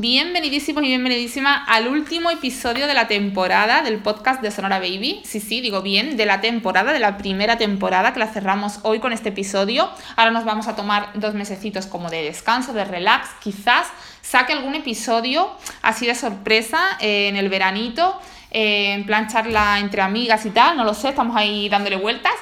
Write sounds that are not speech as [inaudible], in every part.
Bienvenidísimos y bienvenidísimas al último episodio de la temporada del podcast de Sonora Baby. Sí, sí, digo bien, de la temporada, de la primera temporada que la cerramos hoy con este episodio. Ahora nos vamos a tomar dos mesecitos como de descanso, de relax. Quizás saque algún episodio así de sorpresa eh, en el veranito, eh, en plan charla entre amigas y tal, no lo sé, estamos ahí dándole vueltas.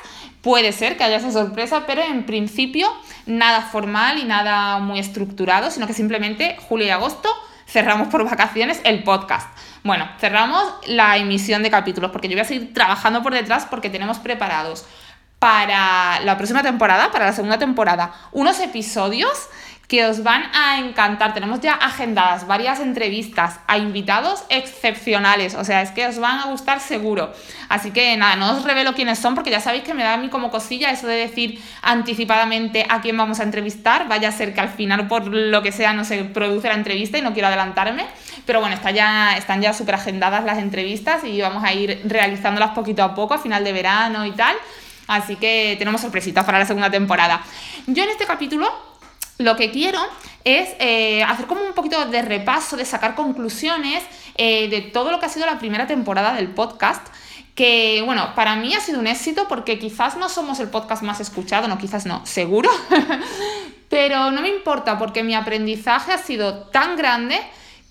Puede ser que haya esa sorpresa, pero en principio nada formal y nada muy estructurado, sino que simplemente julio y agosto cerramos por vacaciones el podcast. Bueno, cerramos la emisión de capítulos porque yo voy a seguir trabajando por detrás porque tenemos preparados para la próxima temporada, para la segunda temporada, unos episodios que os van a encantar. Tenemos ya agendadas varias entrevistas a invitados excepcionales, o sea, es que os van a gustar seguro. Así que nada, no os revelo quiénes son porque ya sabéis que me da a mí como cosilla eso de decir anticipadamente a quién vamos a entrevistar, vaya a ser que al final por lo que sea no se produce la entrevista y no quiero adelantarme, pero bueno, está ya, están ya súper agendadas las entrevistas y vamos a ir realizándolas poquito a poco a final de verano y tal. Así que tenemos sorpresitas para la segunda temporada. Yo en este capítulo lo que quiero es eh, hacer como un poquito de repaso, de sacar conclusiones eh, de todo lo que ha sido la primera temporada del podcast que bueno, para mí ha sido un éxito porque quizás no somos el podcast más escuchado, no, quizás no, seguro, [laughs] pero no me importa porque mi aprendizaje ha sido tan grande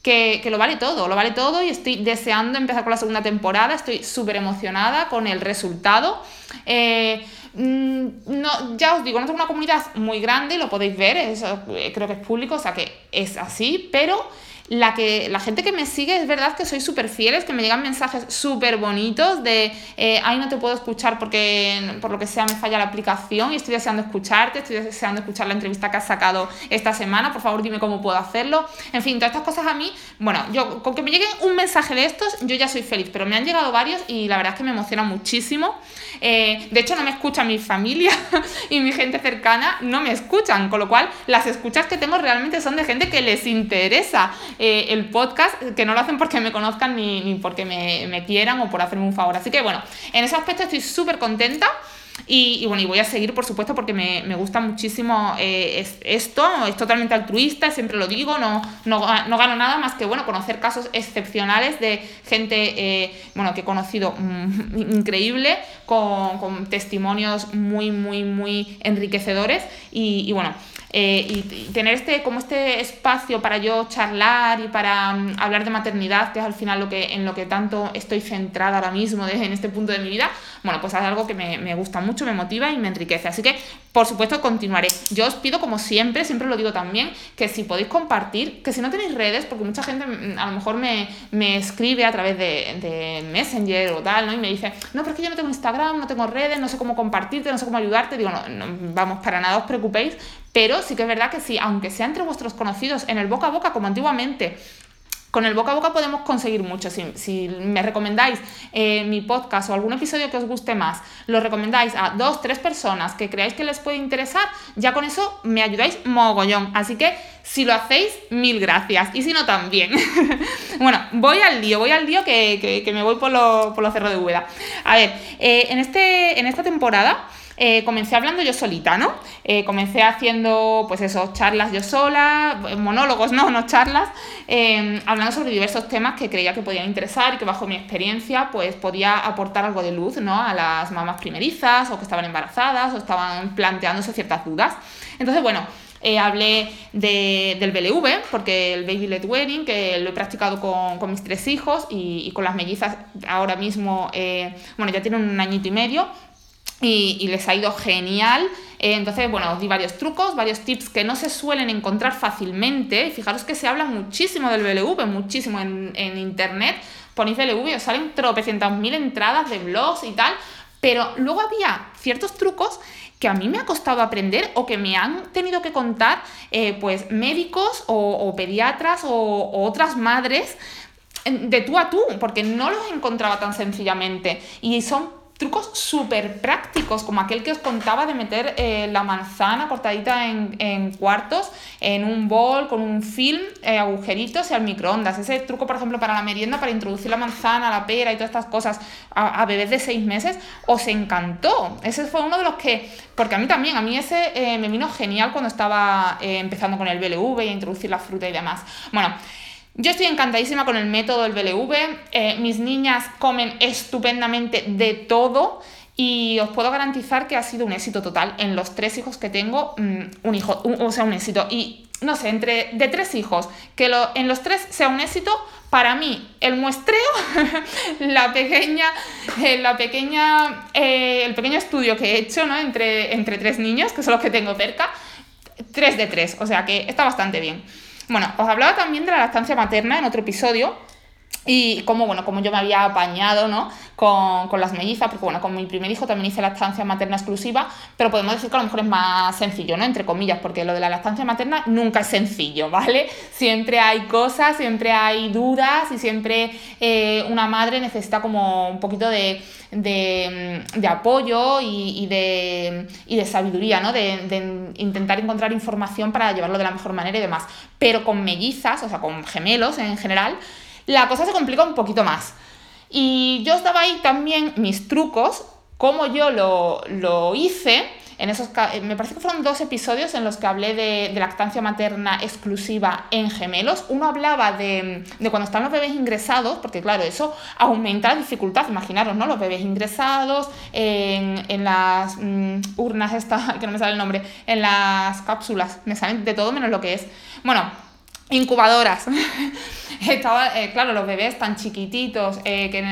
que, lo vale todo, lo vale todo y estoy deseando empezar con la segunda temporada, estoy súper emocionada con el resultado. Eh, no, ya os digo, no tengo una comunidad muy grande, lo podéis ver, eso eh, creo que es público, o sea que es así, pero la, que, la gente que me sigue es verdad que sois súper fieles, que me llegan mensajes súper bonitos de, eh, ay, no te puedo escuchar porque por lo que sea me falla la aplicación y estoy deseando escucharte, estoy deseando escuchar la entrevista que has sacado esta semana, por favor dime cómo puedo hacerlo. En fin, todas estas cosas a mí, bueno, yo con que me llegue un mensaje de estos, yo ya soy feliz, pero me han llegado varios y la verdad es que me emociona muchísimo. Eh, de hecho, no me escucha mi familia [laughs] y mi gente cercana, no me escuchan, con lo cual las escuchas que tengo realmente son de gente que les interesa eh, el podcast, que no lo hacen porque me conozcan ni, ni porque me, me, quieran o por hacerme un favor. Así que bueno, en ese aspecto estoy súper contenta. Y, bueno, y voy a seguir, por supuesto, porque me, me gusta muchísimo eh, esto, es totalmente altruista, siempre lo digo, no, no, no, gano nada más que, bueno, conocer casos excepcionales de gente, eh, bueno, que he conocido mm, [laughs] increíble, con, con, testimonios muy, muy, muy enriquecedores. Y, y bueno, eh, y, tener este, como este espacio para yo charlar y para mm, hablar de maternidad, que es al final lo que, en lo que tanto estoy centrada ahora mismo [laughs] en este punto de mi vida, bueno, pues es algo que me, me, gusta mucho, me motiva y me enriquece. Así que, por supuesto, continuaré. Yo os pido, como siempre, siempre lo digo también, que si podéis compartir, que si no tenéis redes, porque mucha gente mm, a lo mejor me, me escribe a través de, de, Messenger o tal, ¿no? Y me dice, no, pero es que yo no tengo Instagram, no tengo redes, no sé cómo compartirte, no sé cómo ayudarte. Digo, no, no vamos, para nada os preocupéis, pero sí que es verdad que sí, aunque sea entre vuestros conocidos, en el boca a boca, como antiguamente, con el boca a boca podemos conseguir mucho. Si, me recomendáis eh, mi podcast o algún episodio que os guste más, lo recomendáis a dos, tres personas que creáis que les puede interesar, ya con eso me ayudáis mogollón. Así que si lo hacéis, mil gracias. Y si no, también. [laughs] bueno, voy al lío, voy al lío que, me voy por los por lo cerros de Úbeda. A ver, eh, en, este, en esta temporada eh, comencé hablando yo solita, ¿no? Eh, comencé haciendo, pues eso, charlas yo sola, monólogos, no, no charlas, em, hablando sobre diversos temas que creía que podían interesar y que bajo mi experiencia, pues podía aportar algo de luz, ¿no? A las mamás primerizas o que estaban embarazadas o estaban planteándose ciertas dudas. Entonces, bueno, eh, hablé de, del BLV, porque el Baby Led Wedding, que lo he practicado con, con mis tres hijos y, y, con las mellizas ahora mismo, bueno, ya tienen un añito y medio, y, les ha ido genial. Eh, entonces, bueno, os di varios trucos, varios tips que no se suelen encontrar fácilmente. Fijaros que se habla muchísimo del BLV, muchísimo en, en internet. Ponéis BLV y os salen tropecientas mil entradas de blogs y tal. Pero luego había ciertos trucos que a mí me ha costado aprender o que me han tenido que contar eh, pues médicos o, pediatras o, o otras madres de tú a tú, porque no los encontraba tan sencillamente. Y son trucos súper prácticos, como aquel que os contaba de meter eh, la manzana cortadita en, cuartos en un bol con un film, eh, agujeritos y al microondas. Ese truco, por ejemplo, para la merienda, para introducir la manzana, la pera y todas estas cosas a, bebés de seis meses, os encantó. Ese fue uno de los que, porque a mí también, a mí ese eh, me vino genial cuando estaba empezando con el BLV y introducir la fruta y demás. Bueno, Yo estoy encantadísima con el método del BLV. Eh, mis niñas comen estupendamente de todo. Y os puedo garantizar que ha sido un éxito total. En los tres hijos que tengo, mm, un hijo, o sea, un éxito. Y no sé, entre de tres hijos, que lo, en los tres sea un éxito, para mí el muestreo, [laughs] la pequeña, eh, la pequeña, eh, el pequeño estudio que he hecho ¿no? entre, entre tres niños, que son los que tengo cerca, tres de tres, o sea que está bastante bien. Bueno, os hablaba también de la lactancia materna en otro episodio, y como, bueno, como yo me había apañado, ¿no? Con, con, las mellizas, porque bueno, con mi primer hijo también hice lactancia materna exclusiva, pero podemos decir que a lo mejor es más sencillo, ¿no? Entre comillas, porque lo de la lactancia materna nunca es sencillo, [laughs] ¿vale? Siempre hay cosas, siempre hay dudas y siempre eh, una madre necesita como un poquito de, de, de apoyo y, y, de, y, de, sabiduría, ¿no? De, de intentar encontrar información para llevarlo de la mejor manera y demás. Pero con mellizas, o sea, con gemelos en general, la cosa se complica un poquito más. Y yo estaba ahí también mis trucos, como yo lo, hice. En esos, me parece que fueron dos episodios en los que hablé de, lactancia materna exclusiva en gemelos. Uno hablaba de, cuando están los bebés ingresados, porque claro, eso aumenta la dificultad. Imaginaros, ¿no? Los bebés ingresados en, las mm, urnas, esta, [laughs] que no me sale el nombre, en las cápsulas, me salen de todo menos lo que es. Bueno, incubadoras. [laughs] Estaba, eh, claro, los bebés tan chiquititos eh, que,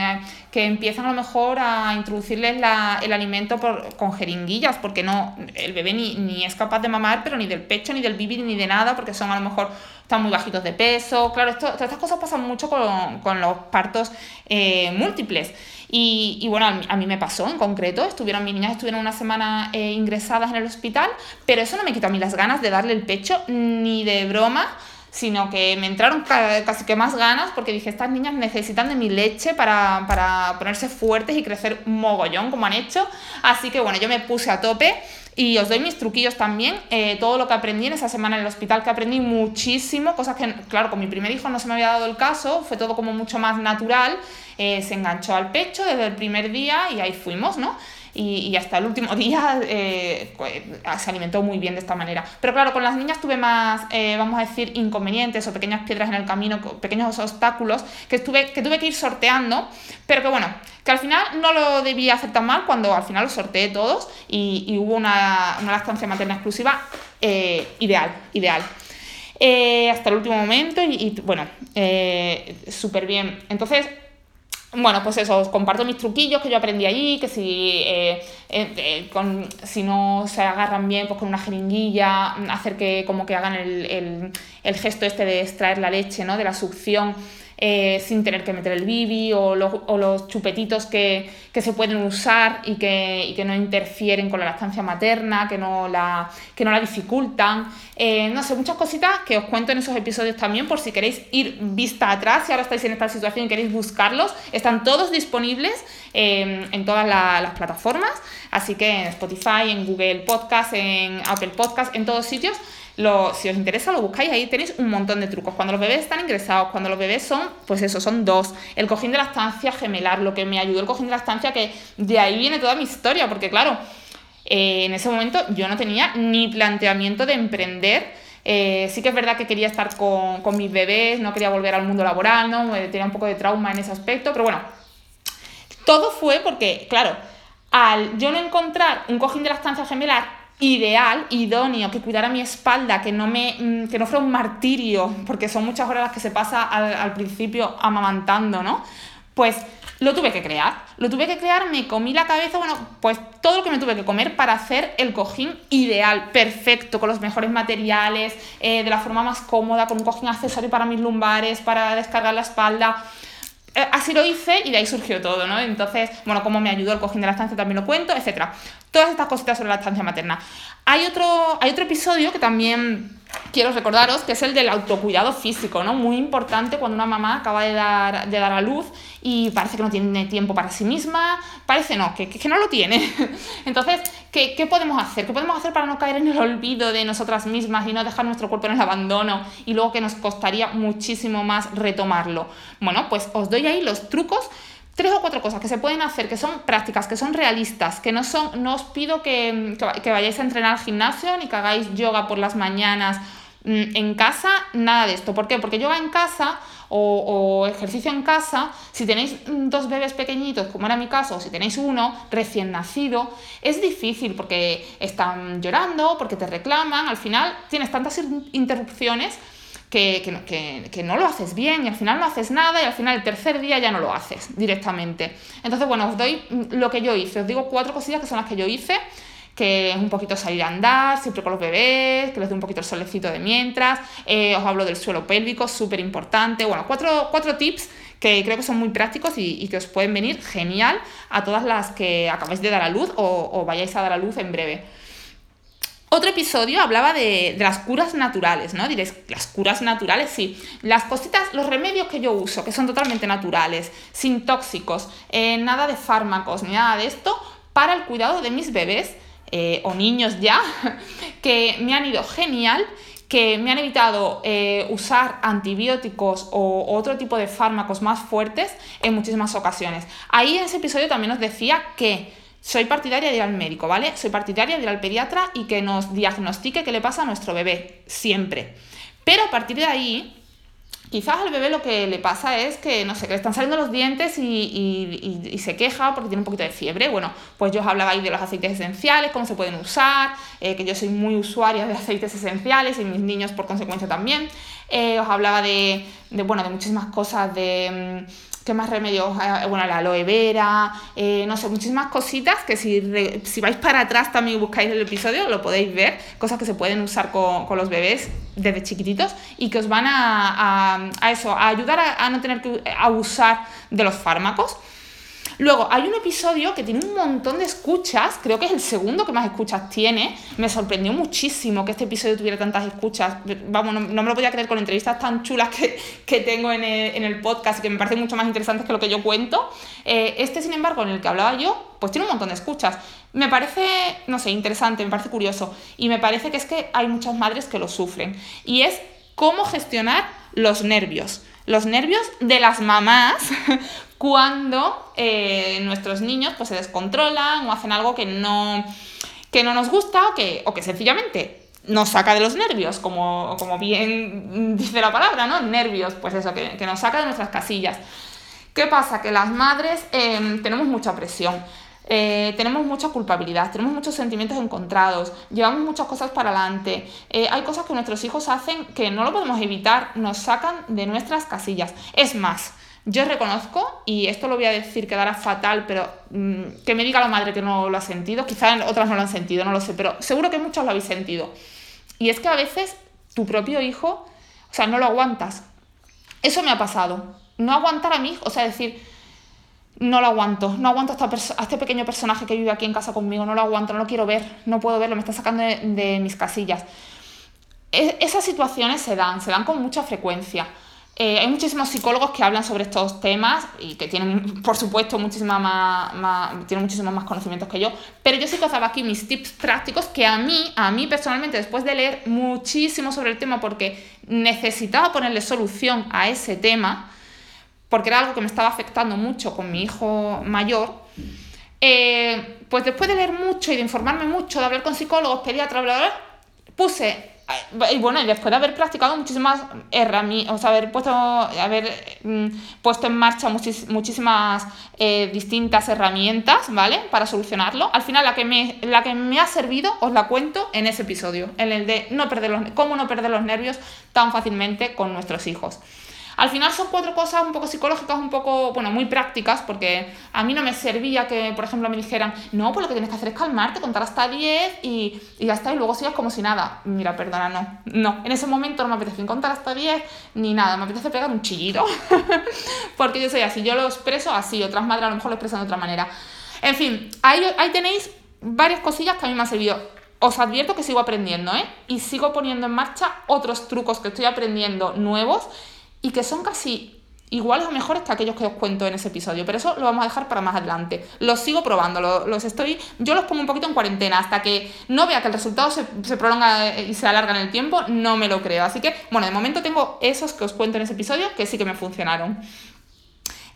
que, empiezan a lo mejor a introducirles la, el alimento por, con jeringuillas, porque no, el bebé ni, ni, es capaz de mamar, pero ni del pecho, ni del bibi, ni de nada, porque son a lo mejor están muy bajitos de peso. Claro, esto, todas estas cosas pasan mucho con, con los partos eh, múltiples. Y, y, bueno, a mí, me pasó en concreto, estuvieron, mis niñas estuvieron una semana ingresadas en el hospital, pero eso no me quitó a mí las ganas de darle el pecho ni de broma sino que me entraron casi que más ganas porque dije, estas niñas necesitan de mi leche para, para ponerse fuertes y crecer mogollón como han hecho. Así que bueno, yo me puse a tope y os doy mis truquillos también, eh, todo lo que aprendí en esa semana en el hospital, que aprendí muchísimo, cosas que, claro, con mi primer hijo no se me había dado el caso, fue todo como mucho más natural, eh, se enganchó al pecho desde el primer día y ahí fuimos, ¿no? Y, hasta el último [laughs] día eh, pues, se alimentó muy bien de esta manera. Pero claro, con las niñas tuve más, eh, vamos a decir, inconvenientes o pequeñas piedras en el camino, pequeños obstáculos que tuve, que tuve que ir sorteando, pero que bueno, que al final no lo debía hacer tan mal cuando al final los sorteé todos y, hubo una, una, lactancia materna exclusiva eh, ideal, ideal. hasta el último momento y, y bueno, súper bien. Entonces, bueno, pues eso, os comparto mis truquillos que yo aprendí allí, que si, eh, eh, eh, con, si no se agarran bien, pues con una jeringuilla, hacer que como que hagan el, el, el gesto este de extraer la leche, ¿no? De la succión eh, sin tener que meter el bibi o, los chupetitos que, se pueden usar y que, que, no interfieren con la lactancia materna, que no la, que no la dificultan. Eh, no sé, muchas cositas que os cuento en esos episodios también por si queréis ir vista atrás, si ahora estáis en esta situación y queréis buscarlos. Están todos disponibles eh, en todas las plataformas, así que en Spotify, en Google Podcast, en Apple Podcast, en todos sitios lo, si os interesa, lo buscáis, ahí tenéis un montón de trucos. Cuando los bebés están ingresados, cuando los bebés son, pues eso, son dos. El cojín de la estancia gemelar, lo que me ayudó el cojín de la estancia, que de ahí viene toda mi historia, porque claro, eh, en ese momento yo no tenía ni planteamiento de emprender. Eh, sí que es verdad que quería estar con, con, mis bebés, no quería volver al mundo laboral, ¿no? tenía un poco de trauma en ese aspecto, pero bueno, todo fue porque, claro, al yo no encontrar un cojín de la estancia gemelar ideal, idóneo, que cuidara mi espalda, que no, me, mm, que no fuera un martirio, porque son muchas horas las que se pasa al, principio amamantando, ¿no? Pues lo tuve que crear, lo tuve que crear, me comí la cabeza, bueno, pues todo lo que me tuve que comer para hacer el cojín ideal, perfecto, con los mejores materiales, eh, de la forma más cómoda, con un cojín accesorio para mis lumbares, para descargar la espalda. Eh, así lo hice y de ahí surgió todo, ¿no? Entonces, bueno, cómo me ayudó el cojín de la estancia también lo cuento, etcétera. Todas estas cositas sobre la estancia materna. Hay otro, hay otro episodio que también quiero recordaros, que es el del autocuidado físico, ¿no? Muy importante cuando una mamá acaba de dar, de dar a luz y parece que no tiene tiempo para sí misma, parece no, que, que no lo tiene. [laughs] Entonces, ¿qué, ¿qué, podemos hacer? ¿Qué podemos hacer para no caer en el olvido de nosotras mismas y no dejar nuestro cuerpo en el abandono y luego que nos costaría muchísimo más retomarlo? Bueno, pues os doy ahí los trucos tres o cuatro cosas que se pueden hacer, que son prácticas, que son realistas, que no son, no os pido que, que, vayáis a entrenar al gimnasio, ni que hagáis yoga por las mañanas Mm, en casa, nada de esto. ¿Por qué? Porque yoga en casa o, ejercicio en casa, si tenéis dos bebés pequeñitos, como era mi caso, o si tenéis uno recién nacido, es difícil porque están llorando, porque te reclaman, al final tienes tantas interrupciones que, que, no lo haces bien y al final no haces nada y al final el tercer día ya no lo haces directamente. Entonces, bueno, os doy lo que yo hice, os digo cuatro cosillas que son las que yo hice que es un poquito salir a andar, siempre con los bebés, que les dé un poquito el solecito de mientras, eh, os hablo del suelo pélvico, súper importante, bueno, cuatro, cuatro, tips que creo que son muy prácticos y, que os pueden venir genial a todas las que acabáis de dar a luz o, o vayáis a dar a luz en breve. Otro episodio hablaba de, las curas naturales, ¿no? Diréis, las curas naturales, sí. Las cositas, los remedios que yo uso, que son totalmente naturales, sin tóxicos, eh, nada de fármacos, ni nada de esto, para el cuidado de mis bebés eh, o niños ya, [laughs] que me han ido genial que me han evitado eh, usar antibióticos o otro tipo de fármacos más fuertes en muchísimas ocasiones. Ahí en ese episodio también os decía que soy partidaria de ir al médico, ¿vale? Soy partidaria de ir al pediatra y que nos diagnostique qué le pasa a nuestro bebé, siempre. Pero a partir de ahí, quizás al bebé lo que le pasa es que, no sé, que le están saliendo los dientes y, se queja porque tiene un poquito de fiebre. Bueno, pues yo os hablaba ahí de los aceites esenciales, cómo se pueden usar, eh, que yo soy muy usuaria de aceites esenciales y mis niños por consecuencia también. Eh, os hablaba de, de, bueno, de muchísimas cosas de... Mm, ¿Qué más remedios? Bueno, la aloe vera, eh, no sé, muchísimas cositas que si, si vais para atrás también buscáis el episodio, lo podéis ver, cosas que se pueden usar con, con los bebés desde chiquititos y que os van a, a, a eso, a ayudar a no tener que abusar de los fármacos. Luego, hay un episodio que tiene un montón de escuchas, creo que es el segundo que más escuchas tiene. Me sorprendió muchísimo que este episodio tuviera tantas escuchas. Vamos, no, me lo podía creer con entrevistas tan chulas que, tengo en el, podcast y que me parecen mucho más interesantes que lo que yo cuento. Eh, este, sin embargo, en el que hablaba yo, pues tiene un montón de escuchas. Me parece, no sé, interesante, me parece curioso. Y me parece que es que hay muchas madres que lo sufren. Y es cómo gestionar los nervios los nervios de las mamás [laughs] cuando eh, nuestros niños pues, se descontrolan o hacen algo que no, que no nos gusta o que, o que sencillamente nos saca de los nervios, como, como bien [laughs] dice la palabra, ¿no? Nervios, pues eso, que, nos saca de nuestras casillas. ¿Qué pasa? Que las madres em, tenemos mucha presión. Eh, tenemos mucha culpabilidad, tenemos muchos sentimientos encontrados, llevamos muchas cosas para adelante, eh, hay cosas que nuestros hijos hacen que no lo podemos evitar, nos sacan de nuestras casillas. Es más, yo reconozco, y esto lo voy a decir, quedará fatal, pero mm, que me diga la madre que no lo ha sentido, quizás otras no lo han sentido, no lo sé, pero seguro que muchos lo habéis sentido. Y es que a veces tu propio hijo, o sea, no lo aguantas. Eso me ha pasado. No aguantar a mi hijo, o sea, decir, no lo aguanto, no aguanto a, este pequeño personaje que vive aquí en casa conmigo, no lo aguanto, no lo quiero ver, no puedo verlo, me está sacando de, mis casillas. E, esas situaciones se dan, se dan con mucha frecuencia. Eh, hay muchísimos psicólogos que hablan sobre estos temas y que tienen, por supuesto, muchísima más, tienen muchísimos más conocimientos que yo, pero yo sí que os daba aquí mis tips prácticos que a mí, a mí personalmente, después de leer muchísimo sobre el tema porque necesitaba ponerle solución a ese tema, porque era algo que me estaba afectando mucho con mi hijo mayor, eh, pues después de leer mucho y de informarme mucho, de hablar con psicólogos, pediatras, bla, puse y bueno, y después de haber practicado muchísimas herramientas, haber puesto, haber, mm, puesto en marcha muchísimas eh, distintas herramientas, ¿vale? Para solucionarlo. Al final, la que, me, la que me ha servido, os la cuento en ese episodio, en el de no perder los, cómo no perder los nervios tan fácilmente con nuestros hijos. Al final son cuatro cosas un poco psicológicas, un poco, bueno, muy prácticas, porque a mí no me servía que, por ejemplo, me dijeran, no, pues lo que tienes que hacer es calmarte, contar hasta 10 y, y ya está, y luego sigas como si nada. Mira, perdona, no, no. En ese momento no me apetece contar hasta 10 ni nada, me apetece pegar un chillido, [laughs] porque yo soy así, yo lo expreso así, otras madres a lo mejor lo expresan de otra manera. En fin, ahí, ahí tenéis varias cosillas que a mí me han servido os advierto que sigo aprendiendo, ¿eh? Y sigo poniendo en marcha otros trucos que estoy aprendiendo nuevos y que son casi iguales o mejores que aquellos que os cuento en ese episodio, pero eso lo vamos a dejar para más adelante. Los sigo probando, los, estoy, yo los pongo un poquito en cuarentena hasta que no vea que el resultado se, prolonga y se alarga en el tiempo, no me lo creo. Así que, bueno, de momento tengo esos que os cuento en ese episodio que sí que me funcionaron.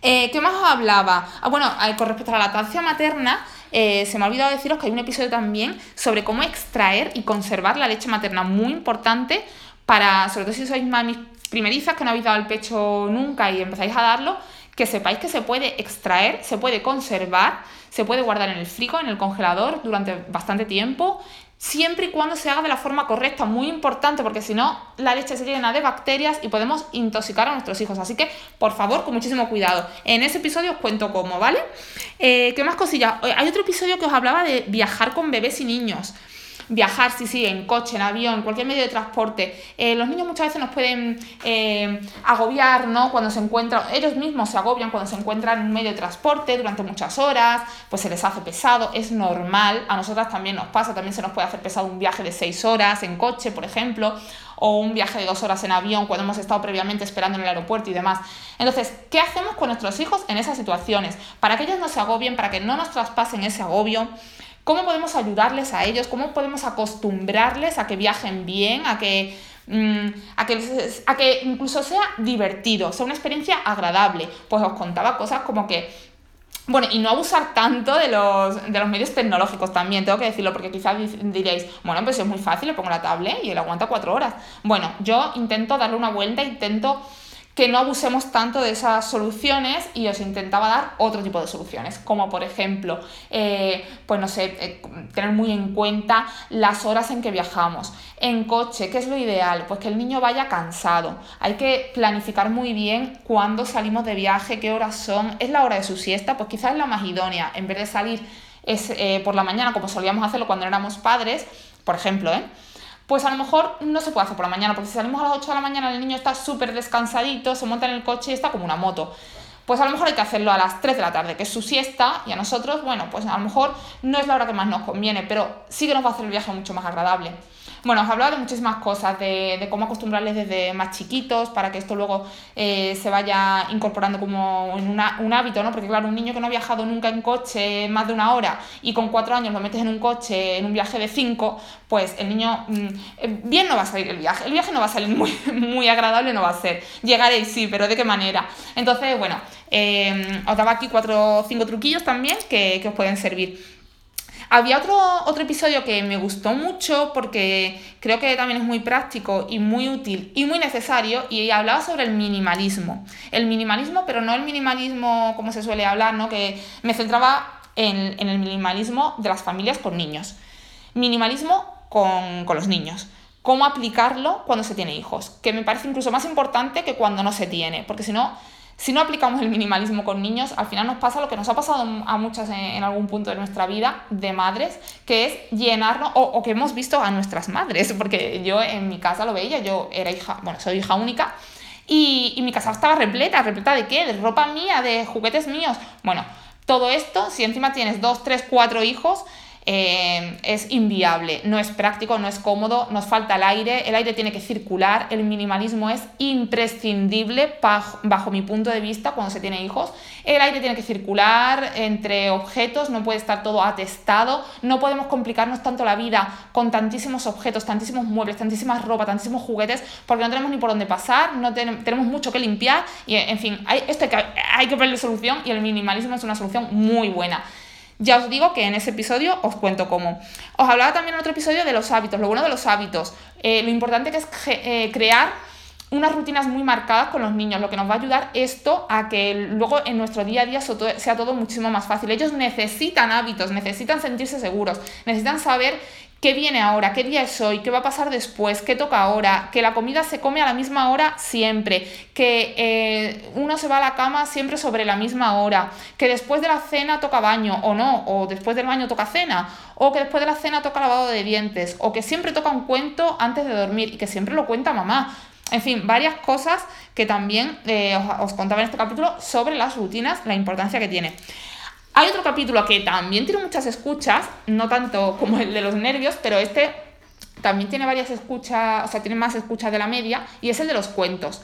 Eh, ¿Qué más os hablaba? Ah, bueno, eh, con respecto a la lactancia materna, eh, se me ha olvidado deciros que hay un episodio también sobre cómo extraer y conservar la leche materna, muy importante para, sobre todo si sois mamis primerizas que no habéis dado el pecho nunca y empezáis a darlo, que sepáis que se puede extraer, se puede conservar, se puede guardar en el frigo, en el congelador durante bastante tiempo, siempre y cuando se haga de la forma correcta, muy importante, porque si no, la leche se llena de bacterias y podemos intoxicar a nuestros hijos. Así que, por favor, con muchísimo cuidado. En ese episodio os cuento cómo, ¿vale? Eh, ¿Qué más cosillas? Hay otro episodio que os hablaba de viajar con bebés y niños viajar, sí, sí, en coche, en avión, cualquier medio de transporte. Eh, los niños muchas veces nos pueden eh, agobiar, ¿no? Cuando se encuentran, ellos mismos se agobian cuando se encuentran en un medio de transporte durante muchas horas, pues se les hace pesado, es normal, a nosotras también nos pasa, también se nos puede hacer pesado un viaje de seis horas en coche, por ejemplo, o un viaje de dos horas en avión cuando hemos estado previamente esperando en el aeropuerto y demás. Entonces, ¿qué hacemos con nuestros hijos en esas situaciones? Para que ellos no se agobien, para que no nos traspasen ese agobio, ¿Cómo podemos ayudarles a ellos? ¿Cómo podemos acostumbrarles a que viajen bien, a que, mm, a que, a que incluso sea divertido, sea una experiencia agradable? Pues os contaba cosas como que bueno, y no abusar tanto de los, de los medios tecnológicos también, tengo que decirlo, porque quizás diréis, bueno, pues es muy fácil, le pongo la tablet y él aguanta cuatro horas. Bueno, yo intento darle una vuelta, intento que no abusemos tanto de esas soluciones y os intentaba dar otro tipo de soluciones, como por ejemplo, eh, pues no sé, eh, tener muy en cuenta las horas en que viajamos. En coche, ¿qué es lo ideal? Pues que el niño vaya cansado. Hay que planificar muy bien cuándo salimos de viaje, qué horas son. ¿Es la hora de su siesta? Pues quizás es la más idónea. En vez de salir es, eh, por la mañana, como solíamos hacerlo cuando éramos padres, por ejemplo, ¿eh? Pues a lo mejor no se puede hacer por la mañana, porque si salimos a las 8 de la mañana el niño está súper descansadito, se monta en el coche y está como una moto. Pues a lo mejor hay que hacerlo a las 3 de la tarde, que es su siesta, y a nosotros, bueno, pues a lo mejor no es la hora que más nos conviene, pero sí que nos va a hacer el viaje mucho más agradable. Bueno, os hablado de muchísimas cosas, de, cómo acostumbrarles desde más chiquitos para que esto luego eh, se vaya incorporando como en un hábito, ¿no? Porque claro, un niño que no ha viajado nunca en coche más de una hora y con cuatro años lo metes en un coche en un viaje de cinco, pues el niño mm, eh, bien no va a salir el viaje. El viaje no va a salir muy, [laughs] muy agradable, no va a ser. Llegaréis, sí, pero ¿de qué manera? Entonces, bueno, eh, os daba aquí cuatro o cinco truquillos también que, que os pueden servir. Había otro, otro episodio que me gustó mucho porque creo que también es muy práctico y muy útil y muy necesario y hablaba sobre el minimalismo. El minimalismo, pero no el minimalismo como se suele hablar, ¿no? que me centraba en, el minimalismo de las familias con niños. Minimalismo con, con los niños cómo aplicarlo cuando se tiene hijos, que me parece incluso más importante que cuando no se tiene, porque si no, si no aplicamos el minimalismo con niños, al final nos pasa lo que nos ha pasado a muchas en, algún punto de nuestra vida de madres, que es llenarnos, o, que hemos visto a nuestras madres, porque yo en mi casa lo veía, yo era hija, bueno, soy hija única, y, y mi casa estaba repleta, repleta de qué, de ropa mía, de juguetes míos. Bueno, todo esto, si encima tienes dos, tres, cuatro hijos, eh, es inviable, no es práctico, no es cómodo, nos falta el aire, el aire tiene que circular, el minimalismo es imprescindible bajo, mi punto de vista cuando se tiene hijos, el aire tiene que circular entre objetos, no puede estar todo atestado, no podemos complicarnos tanto la vida con tantísimos objetos, tantísimos muebles, tantísimas ropa, tantísimos juguetes, porque no tenemos ni por dónde pasar, no tenemos mucho que limpiar y en fin, hay, esto hay que, hay que ponerle solución y el minimalismo es una solución muy buena. Ya os digo que en ese episodio os cuento cómo. Os hablaba también en otro episodio de los hábitos, lo bueno de los hábitos, eh, lo importante que es eh, crear unas rutinas muy marcadas con los niños, lo que nos va a ayudar esto a que luego en nuestro día a día sea todo muchísimo más fácil. Ellos necesitan hábitos, necesitan sentirse seguros, necesitan saber qué viene ahora, qué día es hoy, qué va a pasar después, qué toca ahora, que la comida se come a la misma hora siempre, que eh, uno se va a la cama siempre sobre la misma hora, que después de la cena toca baño o no, o después del baño toca cena, o que después de la cena toca lavado de dientes, o que siempre toca un cuento antes de dormir y que siempre lo cuenta mamá. En fin, varias cosas que también eh, os, os contaba en este capítulo sobre las rutinas, la importancia que tiene. Hay otro capítulo que también tiene muchas escuchas, no tanto como el de los nervios, pero este también tiene varias escuchas, o sea, tiene más escuchas de la media, y es el de los cuentos.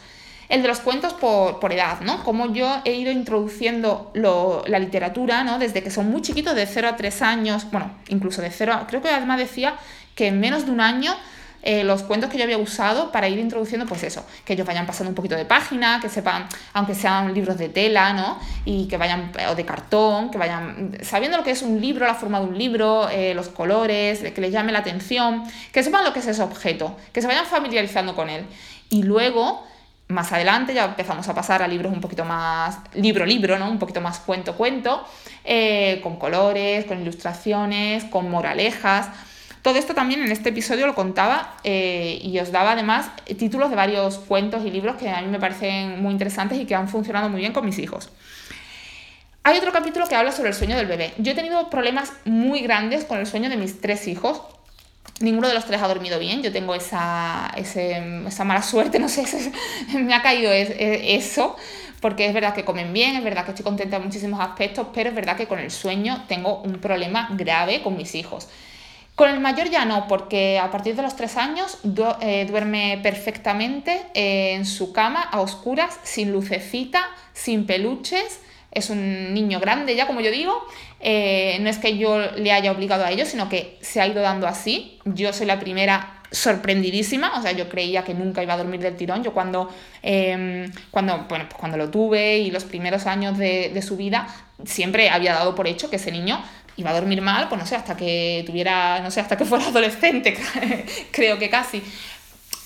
El de los cuentos por, por edad, ¿no? Como yo he ido introduciendo la literatura, ¿no? Desde que son muy chiquitos, de 0 a 3 años, bueno, incluso de 0 a, creo que además decía que en menos de un año eh, los cuentos que yo había usado para ir introduciendo, pues eso, que ellos vayan pasando un poquito de página, que sepan, aunque sean libros de tela, ¿no? Y que vayan, o de cartón, que vayan sabiendo lo que es un libro, la forma de un libro, eh, los colores, que les llame la atención, que sepan lo que es ese objeto, que se vayan familiarizando con él. Y luego más adelante ya empezamos a pasar a libros un poquito más, libro, libro, ¿no? Un poquito más cuento, cuento, eh, con colores, con ilustraciones, con moralejas. Todo esto también en este episodio lo contaba eh, y os daba además títulos de varios cuentos y libros que a mí me parecen muy interesantes y que han funcionado muy bien con mis hijos. Hay otro capítulo que habla sobre el sueño del bebé. Yo he tenido problemas muy grandes con el sueño de mis tres hijos Ninguno de los tres ha dormido bien, yo tengo esa, esa mala suerte, [laughs] no sé, me ha caído eso, porque es verdad que comen bien, es verdad que estoy contenta en muchísimos aspectos, pero es verdad que con el sueño tengo un problema grave con mis hijos. Con el mayor ya no, porque a partir de los tres años eh, duerme perfectamente en su cama a oscuras, sin lucecita, sin peluches, es un niño grande ya, como yo digo. Eh, no es que yo le haya obligado a ello, sino que se ha ido dando así. Yo soy la primera sorprendidísima, o sea, yo creía que nunca iba a dormir del tirón. Yo cuando, em, cuando, bueno, pues cuando lo tuve y los primeros años de su vida, siempre había dado por hecho que ese niño iba a dormir mal, pues no sé, hasta que tuviera, no sé, hasta que fuera [laughs] adolescente, [laughs] creo que casi.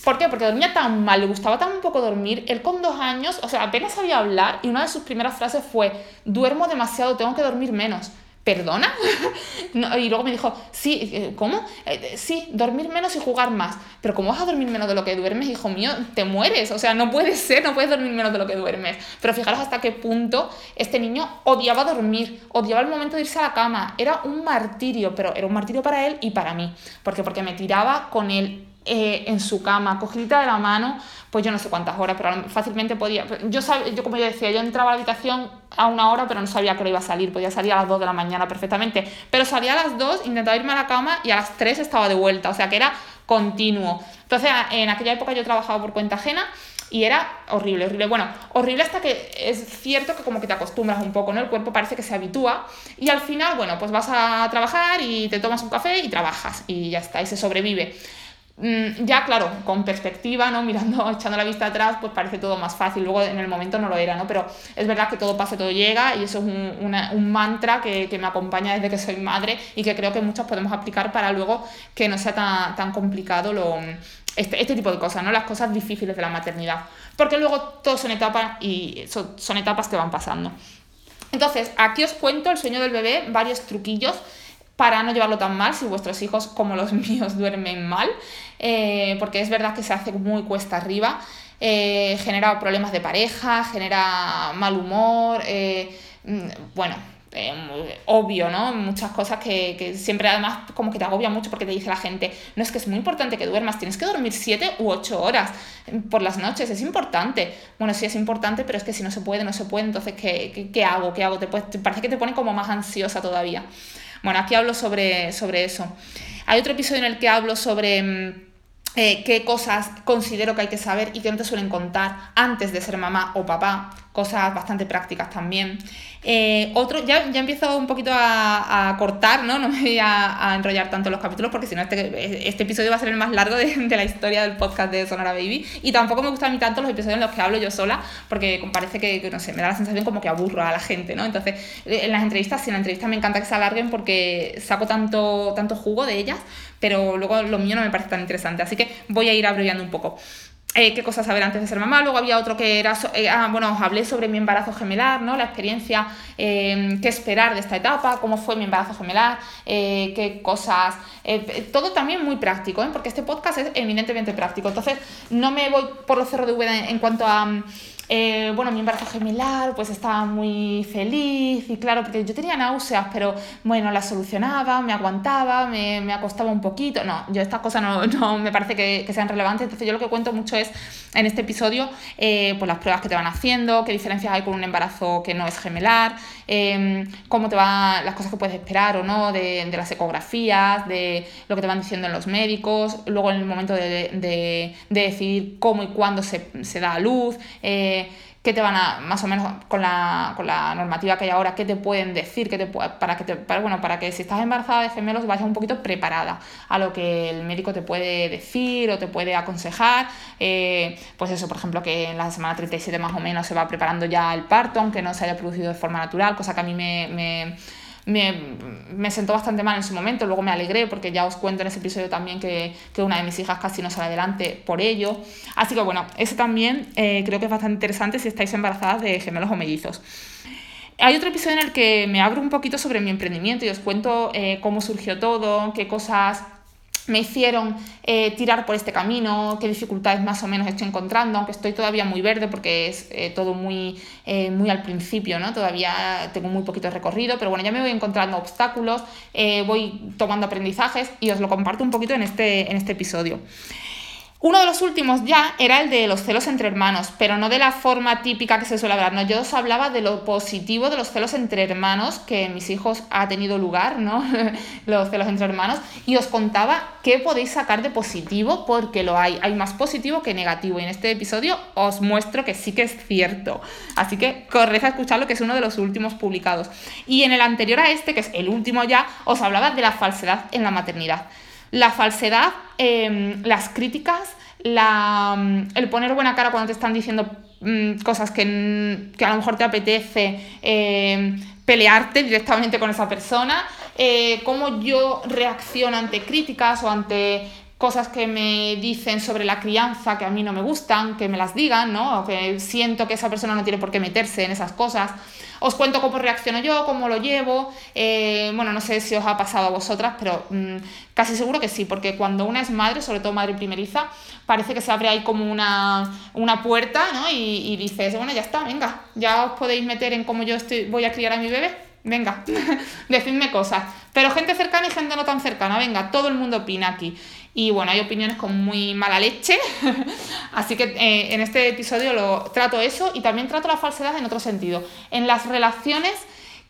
¿Por qué? Porque dormía tan mal, le gustaba tan poco dormir. Él con dos años, o sea, apenas sabía hablar y una de sus primeras frases fue, duermo demasiado, tengo que dormir menos. ¿Perdona? [laughs] y luego me dijo, sí, eh, ¿cómo? Eh, sí, dormir menos y jugar más. Pero ¿cómo vas a dormir menos de lo que duermes, hijo mío? Te mueres. O sea, no puede ser, no puedes dormir menos de lo que duermes. Pero fijaros hasta qué punto este niño odiaba dormir, odiaba el momento de irse a la cama. Era un martirio, pero era un martirio para él y para mí. ¿Por qué? Porque me tiraba con él eh, en su cama, cogidita de la mano, pues yo no sé cuántas horas, pero fácilmente podía. Yo, yo, como yo decía, yo entraba a la habitación a una hora, pero no sabía que hora iba a salir, podía salir a las 2 de la mañana perfectamente. Pero salía a las 2, intentaba irme a la cama y a las 3 estaba de vuelta, o sea que era continuo. Entonces, en aquella época yo trabajaba por cuenta ajena y era horrible, horrible. Bueno, horrible hasta que es cierto que como que te acostumbras un poco, ¿no? El cuerpo parece que se habitúa y al final, bueno, pues vas a trabajar y te tomas un café y trabajas y ya está, y se sobrevive. Mm, ya claro, con perspectiva, ¿no? Mirando, [laughs] echando la vista atrás, pues parece todo más fácil. Luego en el momento no lo era, ¿no? Pero es verdad que todo pasa, todo llega, y eso es un, un mantra que, que, me acompaña desde que soy madre y que creo que muchos podemos aplicar para luego que no sea tan, tan complicado lo, este, este, tipo de cosas, ¿no? Las cosas difíciles de la maternidad. Porque luego todo son etapas y son, son etapas que van pasando. Entonces, aquí os cuento el sueño del bebé, varios truquillos para no llevarlo tan mal si vuestros hijos como los [laughs] míos duermen mal, eh, porque es verdad que se hace muy cuesta arriba, eh, genera problemas de pareja, genera mal humor, eh, mm, bueno, obvio, ¿no? Muchas cosas que, que, siempre además como que te agobia mucho porque te dice la gente, no es que es muy importante que duermas, tienes que dormir 7 u 8 horas por las noches, es importante. Bueno, sí es importante, pero es que si no se puede, no se puede, entonces ¿qué, qué, hago? ¿Qué hago? Te, te parece que te pone como más ansiosa todavía. Bueno, aquí hablo sobre, sobre eso. Hay otro episodio en el que hablo sobre... Mm, eh, qué cosas considero que hay que saber y que no te suelen contar antes de ser mamá o papá, cosas bastante prácticas también. Eh, otro, ya, ya empiezo un poquito a, cortar, ¿no? [laughs] No me voy a, enrollar tanto los capítulos porque si no este, este episodio va a ser el más largo de, la historia del podcast de Sonora Baby. Y tampoco me gustan a mí tanto los episodios en los que hablo yo sola porque parece que, no sé, me da la sensación como que aburro a la gente, ¿no? Entonces, en las entrevistas, sí, en las entrevistas me encanta que se alarguen porque saco tanto, tanto jugo de ellas, pero luego lo mío no me parece tan interesante. Así que voy a ir abreviando un poco. Eh, qué cosas saber antes de ser mamá. Luego había otro que era, eh, ah, bueno, os hablé sobre mi embarazo gemelar, ¿no? La experiencia, eh, qué esperar de esta etapa, cómo fue mi embarazo gemelar, qué cosas, todo también muy práctico, porque este podcast es eminentemente práctico. Entonces, no me voy por los cerros de V en cuanto a eh, bueno, mi embarazo gemelar, pues estaba muy feliz y claro, porque yo tenía náuseas, pero bueno, las solucionaba, me aguantaba, me, me acostaba un poquito. No, yo estas cosas no, no me parece que, que, sean relevantes, entonces yo lo que cuento mucho es en este episodio, eh, pues las pruebas que te van haciendo, qué diferencias hay con un embarazo que no es gemelar, eh, cómo te van las cosas que puedes esperar o no de, de, las ecografías, de lo que te van diciendo en los médicos, luego en el momento de, de, de decidir cómo y cuándo se, se da a luz. Eh, qué te van a, más o menos con la, con la normativa que hay ahora, qué te pueden decir, qué te, para, que para, bueno, para que si estás embarazada de gemelos vayas un poquito preparada a lo que el médico te puede decir o te puede aconsejar. Eh, pues eso, por ejemplo, que en la semana 37 más o menos se va preparando ya el parto, aunque no se haya producido de forma natural, cosa que a mí me, me, sentó bastante mal en su momento, luego me alegré porque ya os cuento en ese episodio también que, que una de mis hijas casi no sale adelante por ello. Así que bueno, eso también eh, creo que es bastante interesante si estáis embarazadas de gemelos o mellizos. Hay otro episodio en el que me abro un poquito sobre mi emprendimiento y os cuento eh, cómo surgió todo, qué cosas me hicieron eh, tirar por este camino, qué dificultades más o menos estoy encontrando, aunque estoy todavía muy verde porque es eh, todo muy, eh, muy al principio, ¿no? Todavía tengo muy poquito recorrido, pero bueno, ya me voy encontrando obstáculos, voy tomando aprendizajes y os lo comparto un poquito en este, en este episodio. Uno de los últimos ya era el de los celos entre hermanos, pero no de la forma típica que se suele hablar. ¿no? Yo os hablaba de lo positivo de los celos entre hermanos, que en mis hijos ha tenido lugar, ¿no? [laughs] los celos entre hermanos, y os contaba qué podéis sacar de positivo, porque lo hay. Hay más positivo que negativo, y en este episodio os muestro que sí que es cierto. Así que corred a escucharlo, que es uno de los últimos publicados. Y en el anterior a este, que es el último ya, os hablaba de la falsedad en la maternidad la falsedad, em, las críticas, la, mm, el poner buena cara cuando te están diciendo mm, cosas que, a lo mejor te apetece em, pelearte directamente con esa persona, eh, cómo yo reacciono ante críticas o ante cosas que me dicen sobre la crianza que a mí no me gustan, que me las digan, ¿no? O que siento que esa persona no tiene por qué meterse en esas cosas. Os cuento cómo reacciono yo, cómo lo llevo. Eh, bueno, no sé si os ha pasado a vosotras, pero mm, casi seguro que sí, porque cuando una es madre, sobre todo madre primeriza, parece que se abre ahí como una, puerta, ¿no? Y, y, dices, bueno, ya está, venga, ya os podéis meter en cómo yo estoy, voy a criar a mi bebé. Venga, [laughs] decidme cosas. Pero gente cercana y gente no tan cercana, venga, todo el mundo opina aquí. Y bueno, hay opiniones con muy mala leche. [laughs] Así que eh, en este episodio lo trato eso y también trato la falsedad en otro sentido. En las relaciones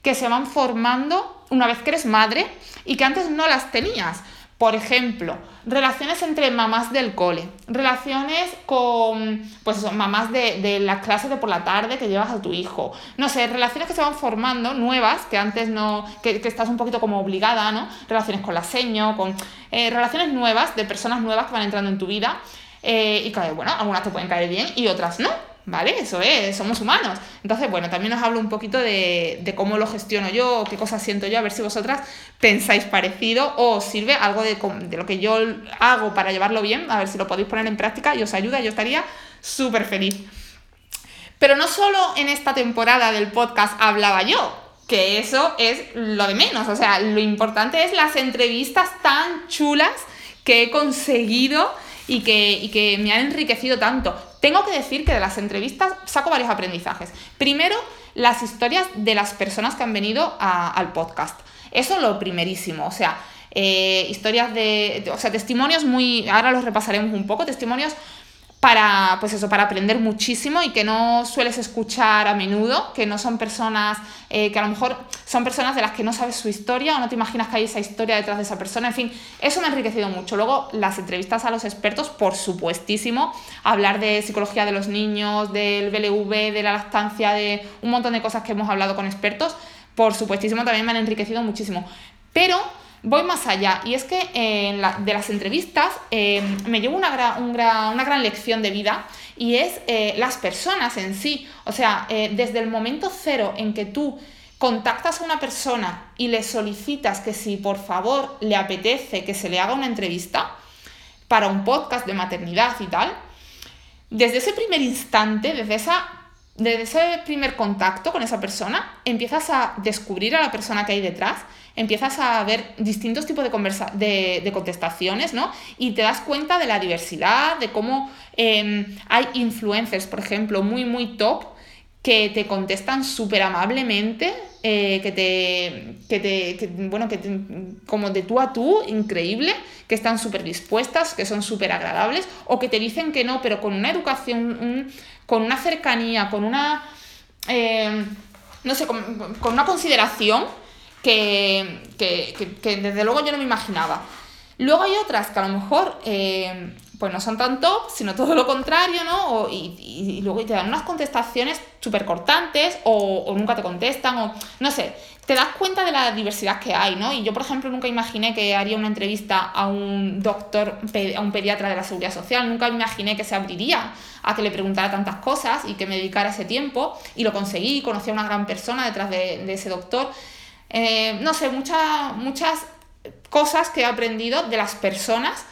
que se van formando una vez que eres madre y que antes no las tenías. Por ejemplo, relaciones entre mamás del cole, relaciones con, pues eso, mamás de, de las clases de por la tarde que llevas a tu hijo. No sé, relaciones que se van formando, nuevas, que antes no, que, que estás un poquito como obligada, ¿no? Relaciones con la seño, con eh, relaciones nuevas, de personas nuevas que van entrando en tu vida. Eh, y que, bueno, algunas te pueden caer bien y otras no. ¿Vale? Eso es, somos humanos. Entonces, bueno, también os hablo un poquito de, cómo lo gestiono yo, qué cosas siento yo, a ver si vosotras pensáis parecido o os sirve algo de, de lo que yo hago para llevarlo bien, a ver si lo podéis poner en práctica y os ayuda, yo estaría súper feliz. Pero no solo en esta temporada del podcast hablaba yo, que eso es lo de menos, o sea, lo importante es las entrevistas tan chulas que he conseguido y que, y que me han enriquecido tanto. Tengo que decir que de las entrevistas saco varios aprendizajes. Primero, las historias de las personas que han venido al podcast. Eso es lo primerísimo. O sea, eh, historias de, O sea, testimonios muy. Ahora los repasaremos un poco. Testimonios para, pues eso, para aprender muchísimo y que no sueles escuchar a menudo, que no son personas, eh, que a lo mejor son personas de las que no sabes su historia o no te imaginas que hay esa historia detrás de esa persona, en fin, eso me ha enriquecido mucho. Luego, las entrevistas a los expertos, por supuestísimo, hablar de psicología de los niños, del BLV, de la lactancia, de un montón de cosas que hemos hablado con expertos, por supuestísimo también me han enriquecido muchísimo. Pero voy más allá y es que eh, de las entrevistas eh, me llevo una, gran lección de vida y es eh, las personas en sí. O sea, desde el momento cero en que tú contactas a una persona y le solicitas que si por favor le apetece que se le haga una entrevista para un podcast de maternidad y tal, desde ese primer instante, desde esa desde ese primer contacto con esa persona, empiezas a descubrir a la persona que hay detrás, empiezas a ver distintos tipos de, conversa de, de contestaciones, ¿no? Y te das cuenta de la diversidad, de cómo em, hay influencers, por ejemplo, muy, muy top, que te contestan súper amablemente, eh, que te, que te bueno, que como de tú a tú, increíble, que están súper dispuestas, que son súper agradables, o que te dicen que no, pero con una educación, con una cercanía, con una, em, no sé, con, una consideración que, desde luego yo no me imaginaba. Luego hay otras que a lo mejor, em, pues no son tan top, sino todo lo contrario, ¿no? y, luego te dan unas contestaciones súper cortantes o, o, nunca te contestan o no sé, te das cuenta de la diversidad que hay, ¿no? Y yo, por ejemplo, nunca imaginé que haría una entrevista a un doctor, a un pediatra de la seguridad social, nunca imaginé que se abriría a que le preguntara tantas cosas y que me dedicara ese tiempo y lo conseguí, conocí a una gran persona detrás de, ese doctor. Eh, no sé, muchas, muchas cosas que he aprendido de las personas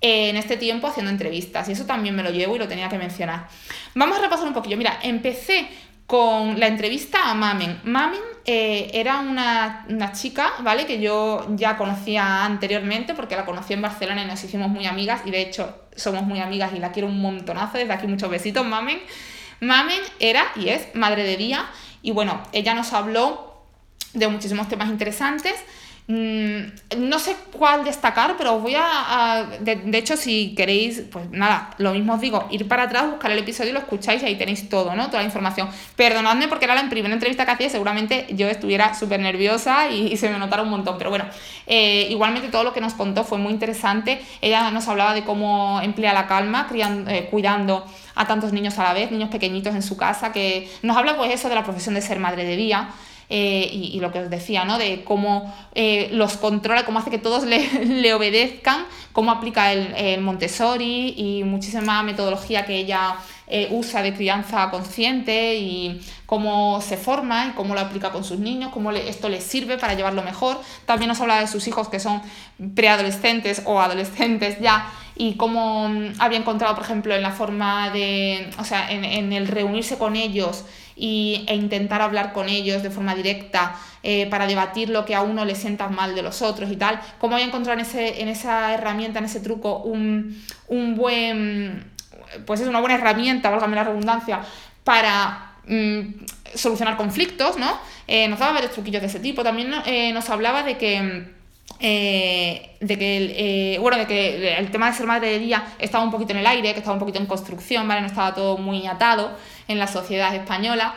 en este tiempo haciendo entrevistas y eso también me lo llevo y lo tenía que mencionar. Vamos a repasar un poquillo. Mira, empecé con la entrevista a Mamen. Mamen eh, era una, chica, ¿vale? Que yo ya conocía anteriormente porque la conocí en Barcelona y nos hicimos muy amigas y de hecho somos muy amigas y la quiero un montonazo. Desde aquí muchos besitos, Mamen. Mamen era y es madre de día y bueno, ella nos habló de muchísimos temas interesantes. Mm, no sé cuál destacar, pero os voy a. de, hecho, si queréis, pues nada, lo mismo os digo, ir para atrás, buscar el episodio y lo escucháis y ahí tenéis todo, ¿no? Toda la información. Perdonadme porque era la primera entrevista que hacía, seguramente yo estuviera súper nerviosa y, se me notara un montón, pero bueno, eh, igualmente todo lo que nos contó fue muy interesante. Ella nos hablaba de cómo emplea la calma, criando, eh, cuidando a tantos niños a la vez, niños pequeñitos en su casa, que nos habla pues eso de la profesión de ser madre de día. Eh, y, lo que os decía, ¿no? De cómo eh, los controla, cómo hace que todos le, [laughs] obedezcan, cómo aplica el, Montessori y muchísima metodología que ella eh, usa de crianza consciente y cómo se forma y cómo lo aplica con sus niños, cómo esto les sirve para llevarlo mejor. También nos habla de sus hijos que son preadolescentes o adolescentes ya y cómo mm, había encontrado, por ejemplo, en la forma de, o sea, en, en el reunirse con ellos y, e intentar hablar con ellos de forma directa eh, para debatir lo que a uno le sienta mal de los otros y tal, cómo había encontrado en, ese, en esa herramienta, en ese truco, un, un buen, pues es una buena herramienta, válgame la redundancia, para mm, solucionar conflictos, ¿no? Eh, nos daba varios truquillos de ese tipo. También eh, nos hablaba de que eh, de que el, eh, bueno, de que el tema de ser madre de día estaba un poquito en el aire, que estaba un poquito en construcción, ¿vale? No estaba todo muy atado en la sociedad española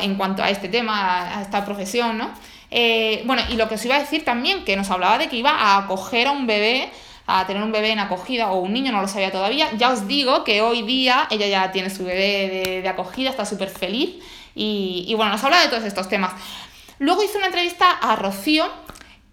en cuanto a este tema, a, esta profesión, ¿no? Eh, bueno, y lo que os iba a decir también, que nos hablaba de que iba a acoger a un bebé, a tener un bebé en acogida o un niño, no lo sabía todavía. Ya os digo que hoy día ella ya tiene su bebé de, acogida, está súper feliz y, y bueno, nos habla de todos estos temas. Luego hice una entrevista a Rocío,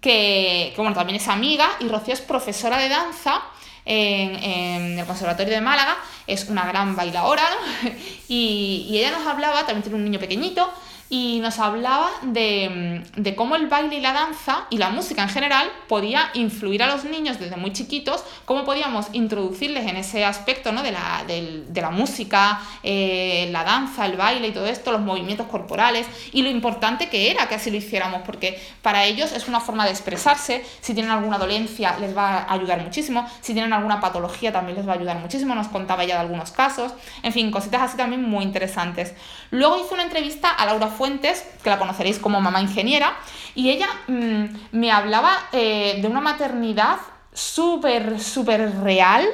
que, bueno, también es amiga y Rocío es profesora de danza en, el Conservatorio de Málaga, es una gran bailadora [laughs] y, y ella nos hablaba, también tiene un niño pequeñito, y nos hablaba de, cómo el baile y la danza y la música en general podía influir a los niños desde muy chiquitos, cómo podíamos introducirles en ese aspecto ¿no? de, la, de, la música, eh, la danza, el baile y todo esto, los movimientos corporales y lo importante que era que así lo hiciéramos, porque para ellos es una forma de expresarse, si tienen alguna dolencia les va a ayudar muchísimo, si tienen alguna patología también les va a ayudar muchísimo, nos contaba ya de algunos casos, en fin, cositas así también muy interesantes. Luego hizo una entrevista a Laura Fuentes, que la conoceréis como mamá ingeniera, y ella mm, me hablaba eh, de una maternidad súper, súper real.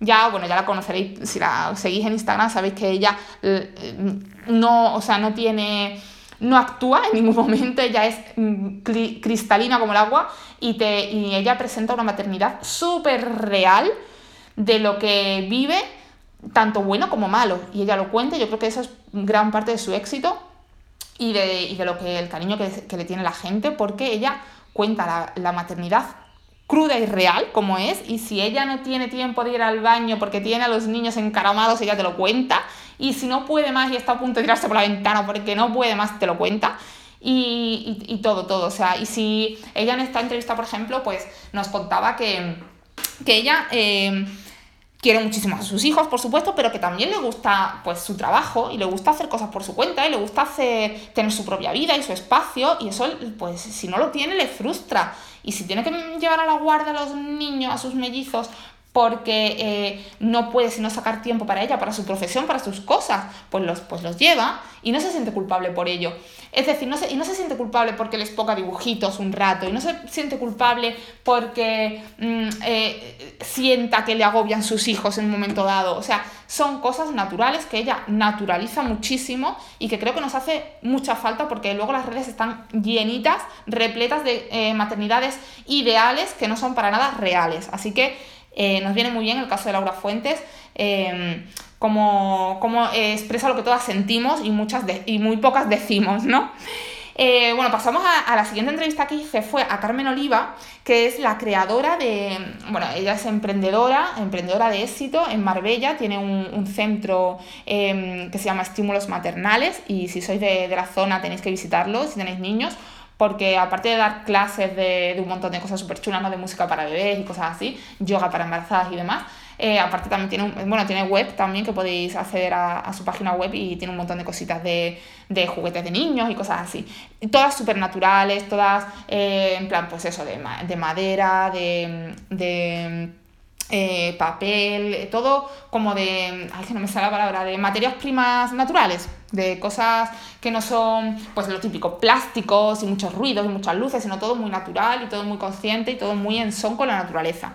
Ya, bueno, ya la conoceréis, si la seguís en Instagram, sabéis que ella eh, no, o sea, no tiene no actúa en ningún momento, ella es mm, cristalina como el agua y, te, y ella presenta una maternidad súper real de lo que vive, tanto bueno como malo. Y ella lo cuenta, yo creo que eso es gran parte de su éxito y de, lo que el cariño que, le tiene la gente, porque ella cuenta la, maternidad cruda y real como es, y si ella no tiene tiempo de ir al baño porque tiene a los niños encaramados, ella te lo cuenta, y si no puede más y está a punto de tirarse por la ventana porque no puede más, te lo cuenta. Y, todo, todo. O sea, y si ella en esta entrevista, por ejemplo, pues nos contaba que, que ella eh, quiere muchísimo a sus hijos, por supuesto, pero que también le gusta pues su trabajo y le gusta hacer cosas por su cuenta y le gusta hacer, tener su propia vida y su espacio y eso pues si no lo tiene le frustra y si tiene que llevar a la guardia a los niños, a sus mellizos porque eh, no puede sino sacar tiempo para ella, para su profesión, para sus cosas, pues los, pues los lleva y no se siente culpable por ello. Es decir, no se, y no se siente culpable porque les ponga dibujitos un rato, y no se siente culpable porque mm, eh, sienta que le agobian sus hijos en un momento dado. O sea, son cosas naturales que ella naturaliza muchísimo y que creo que nos hace mucha falta porque luego las redes están llenitas, repletas de eh, maternidades ideales que no son para nada reales. Así que Eh, nos viene muy bien el caso de Laura Fuentes, eh, como, expresa lo que todas sentimos y, muchas y muy pocas decimos, ¿no? Eh, bueno, pasamos a, la siguiente entrevista que hice, fue a Carmen Oliva, que es la creadora de, bueno, ella es emprendedora, emprendedora de éxito en Marbella, tiene un, centro em, que se llama Estímulos Maternales y si sois de, de la zona tenéis que visitarlo, si tenéis niños, porque aparte de dar clases de, un montón de cosas súper chulas, ¿no? de música para bebés y cosas así, yoga para embarazadas y demás, eh, aparte también tiene, un, bueno, tiene web también que podéis acceder a, su página web y tiene un montón de cositas de, de juguetes de niños y cosas así. Todas súper naturales, todas eh, en plan, pues eso, de, de madera, de, de eh, papel, todo como de, ay, que no me sale la palabra, de materias primas naturales, de cosas que no son, pues lo típico, plásticos y muchos ruidos y muchas luces, sino todo muy natural y todo muy consciente y todo muy en son con la naturaleza.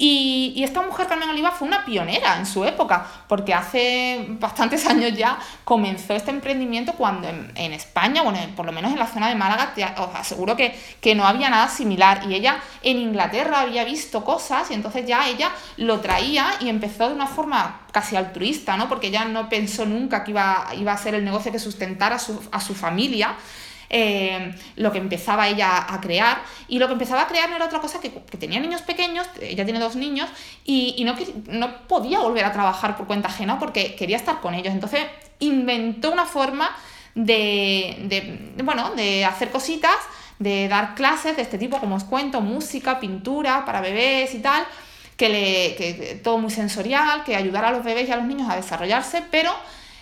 Y, esta mujer, Carmen Oliva, fue una pionera en su época, porque hace bastantes [laughs] años ya comenzó este emprendimiento cuando en, España, bueno, por lo menos en la zona de Málaga, os aseguro que, que no había nada similar. Y ella en Inglaterra había visto cosas y entonces ya ella lo traía y empezó de una forma casi altruista, ¿no? Porque ella no pensó nunca que iba, iba a ser el negocio que sustentara su, a su familia, eh, lo que empezaba ella a crear. Y lo que empezaba a crear no era otra cosa que, que tenía niños pequeños, ella tiene dos niños, y, y no, no podía volver a trabajar por cuenta ajena porque quería estar con ellos. Entonces inventó una forma de, de, bueno, de hacer cositas, de dar clases de este tipo, como os cuento, música, pintura para bebés y tal, que, le, que todo muy sensorial, que ayudara a los bebés y a los niños a desarrollarse, pero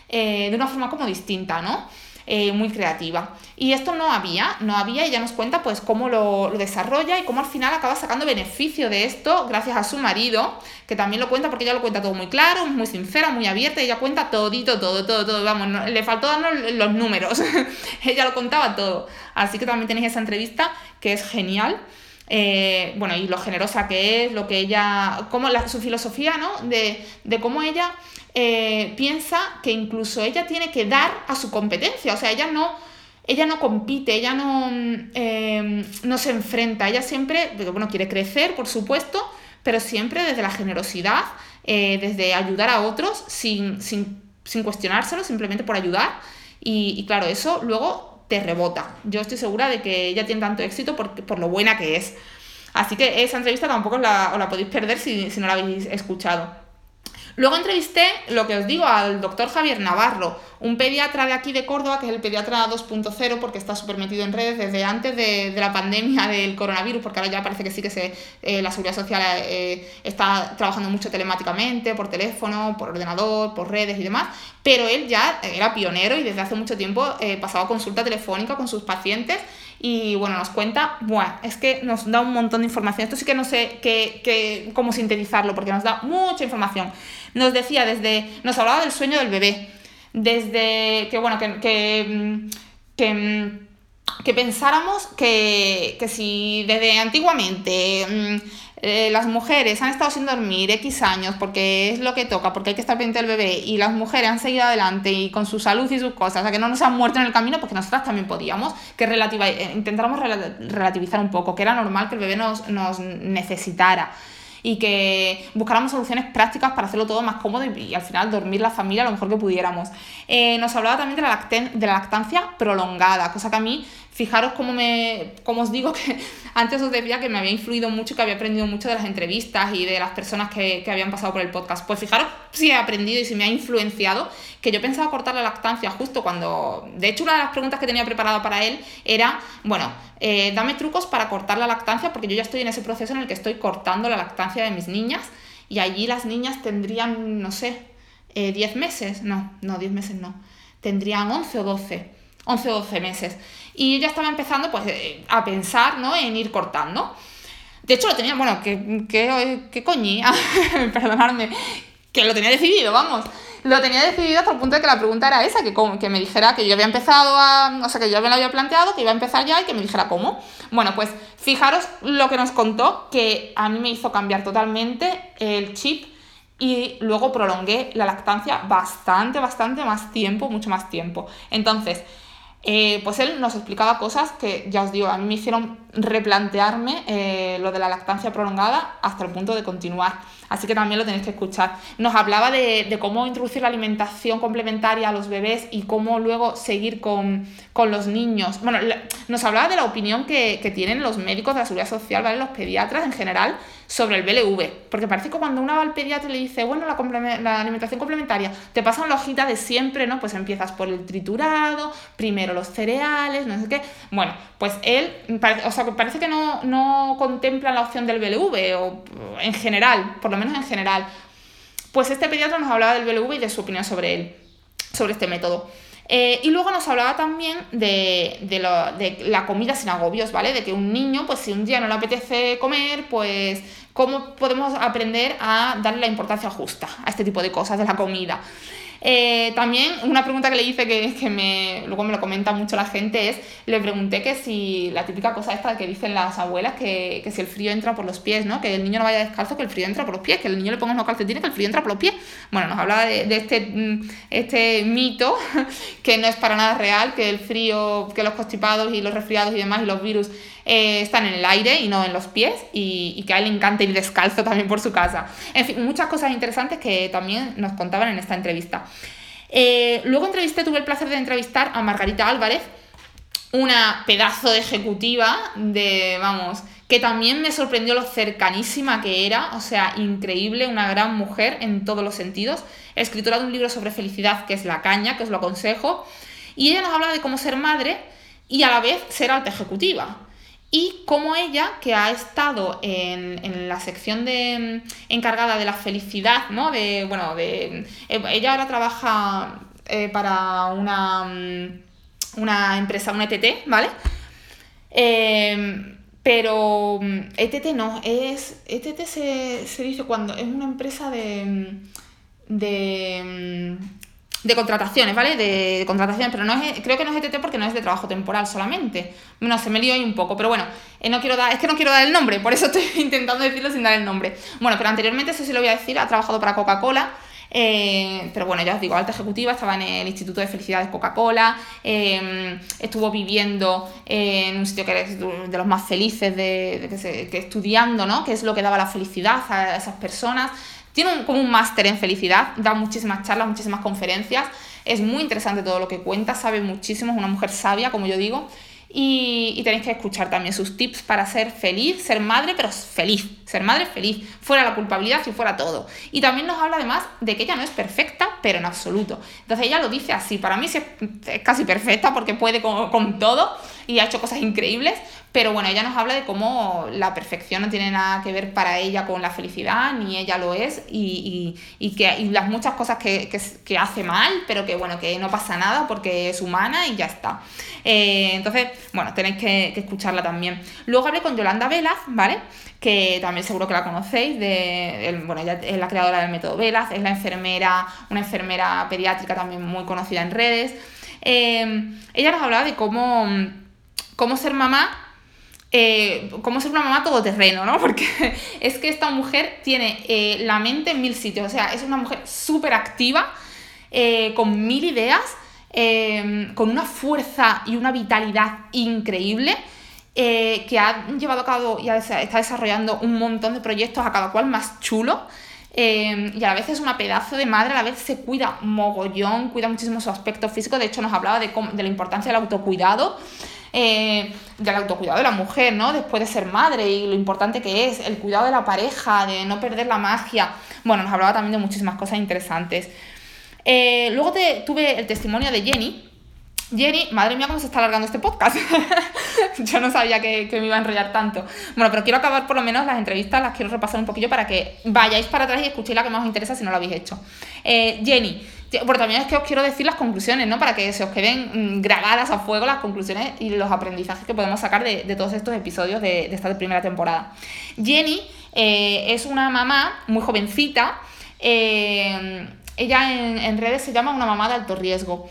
eh, de una forma como distinta, ¿no? Eh, muy creativa. Y esto no había, no había, y ella nos cuenta pues cómo lo, desarrolla y cómo al final acaba sacando beneficio de esto gracias a su marido, que también lo cuenta porque ella lo cuenta todo muy claro, muy sincera, muy abierta, ella cuenta todito, todo, todo, todo, vamos, le faltó darnos los números, [laughs] ella lo contaba todo. Así que también tenéis esa entrevista que es genial. Eh, bueno, y lo generosa que es, lo que ella, como su filosofía, ¿no? De, de cómo ella eh, piensa que incluso ella tiene que dar a su competencia, o sea, ella no, ella no compite, ella no, eh, no se enfrenta, ella siempre, bueno, quiere crecer, por supuesto, pero siempre desde la generosidad, eh, desde ayudar a otros sin, sin, sin, cuestionárselo, simplemente por ayudar. Y, claro, eso luego te rebota. Yo estoy segura de que ella tiene tanto éxito por, por lo buena que es. Así que esa entrevista tampoco la, os la podéis perder si, si no la habéis escuchado. Luego entrevisté, lo que os digo, al doctor Javier Navarro, un pediatra de aquí de Córdoba, que es el pediatra 2.0, porque está súper metido en redes desde antes de, la pandemia del coronavirus, porque ahora ya parece que sí que se, eh, la seguridad social eh, está trabajando mucho telemáticamente, por teléfono, por ordenador, por redes y demás, pero él ya era pionero y desde hace mucho tiempo eh, pasaba consulta telefónica con sus pacientes y bueno, nos cuenta, bueno, es que nos da un montón de información. Esto sí que no sé qué, cómo sintetizarlo, porque nos da mucha información. Nos decía desde, nos hablaba del sueño del bebé, desde que, bueno, que, que, que, que pensáramos que, que si desde antiguamente mm, eh, las mujeres han estado sin dormir X años porque es lo que toca, porque hay que estar pendiente del bebé, y las mujeres han seguido adelante y con su salud y sus cosas, o sea, que no nos han muerto en el camino, porque nosotras también podíamos, que relativa, eh, intentáramos relativizar un poco, que era normal que el bebé nos, nos necesitara y que buscáramos soluciones prácticas para hacerlo todo más cómodo y, al final dormir la familia lo mejor que pudiéramos. Eh, nos hablaba también de la, de la lactancia prolongada, cosa que a mí fijaros cómo me, como os digo [laughs] que antes os decía que me había influido mucho, que había aprendido mucho de las entrevistas y de las personas que, que habían pasado por el podcast. Pues fijaros si he aprendido y si me ha influenciado, que yo pensaba cortar la lactancia justo cuando, de hecho una de las preguntas que tenía preparada para él era, bueno, eh, dame trucos para cortar la lactancia, porque yo ya estoy en ese proceso en el que estoy cortando la lactancia de mis niñas y allí las niñas tendrían, no sé, 10 eh, meses, no, no, 10 meses no, tendrían 11 o 12, 11 o 12 meses. Y ya estaba empezando pues eh, a pensar, ¿no? En ir cortando. De hecho lo tenía, bueno, que, que, que coñía, [laughs] perdonadme, que lo tenía decidido, vamos. Lo tenía decidido hasta el punto de que la pregunta era esa, que, que me dijera que yo había empezado a, o sea, que yo me lo había planteado, que iba a empezar ya y que me dijera cómo. Bueno, pues fijaros lo que nos contó, que a mí me hizo cambiar totalmente el chip y luego prolongué la lactancia bastante, bastante más tiempo, mucho más tiempo. Entonces, eh, pues él nos explicaba cosas que, ya os digo, a mí me hicieron replantearme eh, lo de la lactancia prolongada hasta el punto de continuar. Así que también lo tenéis que escuchar. Nos hablaba de, cómo introducir la alimentación complementaria a los bebés y cómo luego seguir con, los niños. Bueno, nos hablaba de la opinión que, tienen los médicos de la seguridad social, ¿vale? Los pediatras en general, sobre el BLV. Porque parece que cuando uno va al pediatra y le dice, bueno, la, la alimentación complementaria, te pasan la hojita de siempre, ¿no? Pues empiezas por el triturado, primero los cereales, no sé qué. Bueno, pues él, o sea, parece que no, no contempla la opción del BLV, o en general, por lo menos en general. Pues este pediatra nos hablaba del BLV y de su opinión sobre él, sobre este método. Eh, y luego nos hablaba también de, de, lo, de, la comida sin agobios, ¿vale? De que un niño, pues si un día no le apetece comer, pues cómo podemos aprender a darle la importancia justa a este tipo de cosas de la comida. Eh, también una pregunta que le hice que, que me, luego me lo comenta mucho la gente es, le pregunté que si la típica cosa esta que dicen las abuelas, que, que si el frío entra por los pies, ¿no? Que el niño no vaya descalzo, que el frío entra por los pies, que el niño le ponga unos calcetines, que el frío entra por los pies. Bueno, nos hablaba de, de este, mm, este mito [laughs] que no es para nada real, que el frío, que los constipados y los resfriados y demás y los virus eh, están en el aire y no en los pies y, que a él le encanta ir descalzo también por su casa. En fin, muchas cosas interesantes que también nos contaban en esta entrevista. Eh, luego entrevisté, tuve el placer de entrevistar a Margarita Álvarez, una pedazo de ejecutiva de, vamos, que también me sorprendió lo cercanísima que era, o sea, increíble, una gran mujer en todos los sentidos, escritora de un libro sobre felicidad que es La Caña, que os lo aconsejo, y ella nos habla de cómo ser madre y a la vez ser alta ejecutiva y como ella, que ha estado en, la sección de, mm, encargada de la felicidad, ¿no? De, bueno, de, eh, ella ahora trabaja eh, para una, mm, una empresa, un ETT, ¿vale? Em, pero ETT mm, e no, es. ETT se, se, dice cuando es una empresa de. de de contrataciones, ¿vale? De, contrataciones, pero no es, creo que no es ETT porque no es de trabajo temporal solamente. No, se me lío ahí un poco, pero bueno, eh, no quiero dar, es que no quiero dar el nombre, por eso [laughs] estoy intentando decirlo sin dar el nombre. Bueno, pero anteriormente, eso sí lo voy a decir, ha trabajado para Coca-Cola. Eh, pero bueno, ya os digo, alta ejecutiva, estaba en el Instituto de Felicidad de Coca-Cola, eh, estuvo viviendo en un sitio que era de los más felices, de, que, que, estudiando, ¿no? Que es lo que daba la felicidad a esas personas. Tiene como un máster en felicidad, da muchísimas charlas, muchísimas conferencias. Es muy interesante todo lo que cuenta, sabe muchísimo, es una mujer sabia, como yo digo. Y, tenéis que escuchar también sus tips para ser feliz, ser madre, pero feliz, ser madre feliz, fuera la culpabilidad y fuera todo. Y también nos habla además de que ella no es perfecta, pero en absoluto. Entonces ella lo dice así, para mí es, casi perfecta porque puede con todo y ha hecho cosas increíbles, pero bueno, ella nos habla de cómo la perfección no tiene nada que ver para ella con la felicidad, ni ella lo es, y, que las muchas cosas que, hace mal, pero que bueno, que no pasa nada porque es humana y ya está. Eh, entonces, bueno, tenéis que, escucharla también. Luego hablé con Yolanda Velas, ¿vale? que también seguro que la conocéis, de, bueno, ella es la creadora del método Velas, es la enfermera, una enfermera pediátrica también muy conocida en redes. Eh, ella nos hablaba de cómo, cómo ser mamá eh, cómo ser una mamá todoterreno, ¿no? [laughs] Porque es que esta mujer tiene eh, la mente en mil sitios, o sea, es una mujer súper activa, eh, con mil ideas, con una fuerza y una vitalidad increíble. que ha llevado a cabo y está desarrollando un montón de proyectos a cada cual más chulo. y a la vez es una pedazo de madre, a la vez se cuida mogollón, cuida muchísimo su aspecto físico. De hecho, nos hablaba de, de la importancia del autocuidado eh, del autocuidado de la mujer, ¿no? Después de ser madre y lo importante que es, el cuidado de la pareja, de no perder la magia. Bueno, nos hablaba también de muchísimas cosas interesantes. Eh, luego tuve el testimonio de Jenny. Jenny, madre mía, cómo se está alargando este podcast. [laughs] Yo no sabía que, me iba a enrollar tanto. Bueno, pero quiero acabar por lo menos las entrevistas, las quiero repasar un poquillo para que vayáis para atrás y escuchéis la que más os interesa si no lo habéis hecho. Eh, Jenny, bueno, también es que os quiero decir las conclusiones, ¿no? Para que se os queden mm, grabadas a fuego las conclusiones y los aprendizajes que podemos sacar de, todos estos episodios de, esta primera temporada. Jenny eh, es una mamá muy jovencita. Eh, ella en, redes se llama una mamá de alto riesgo.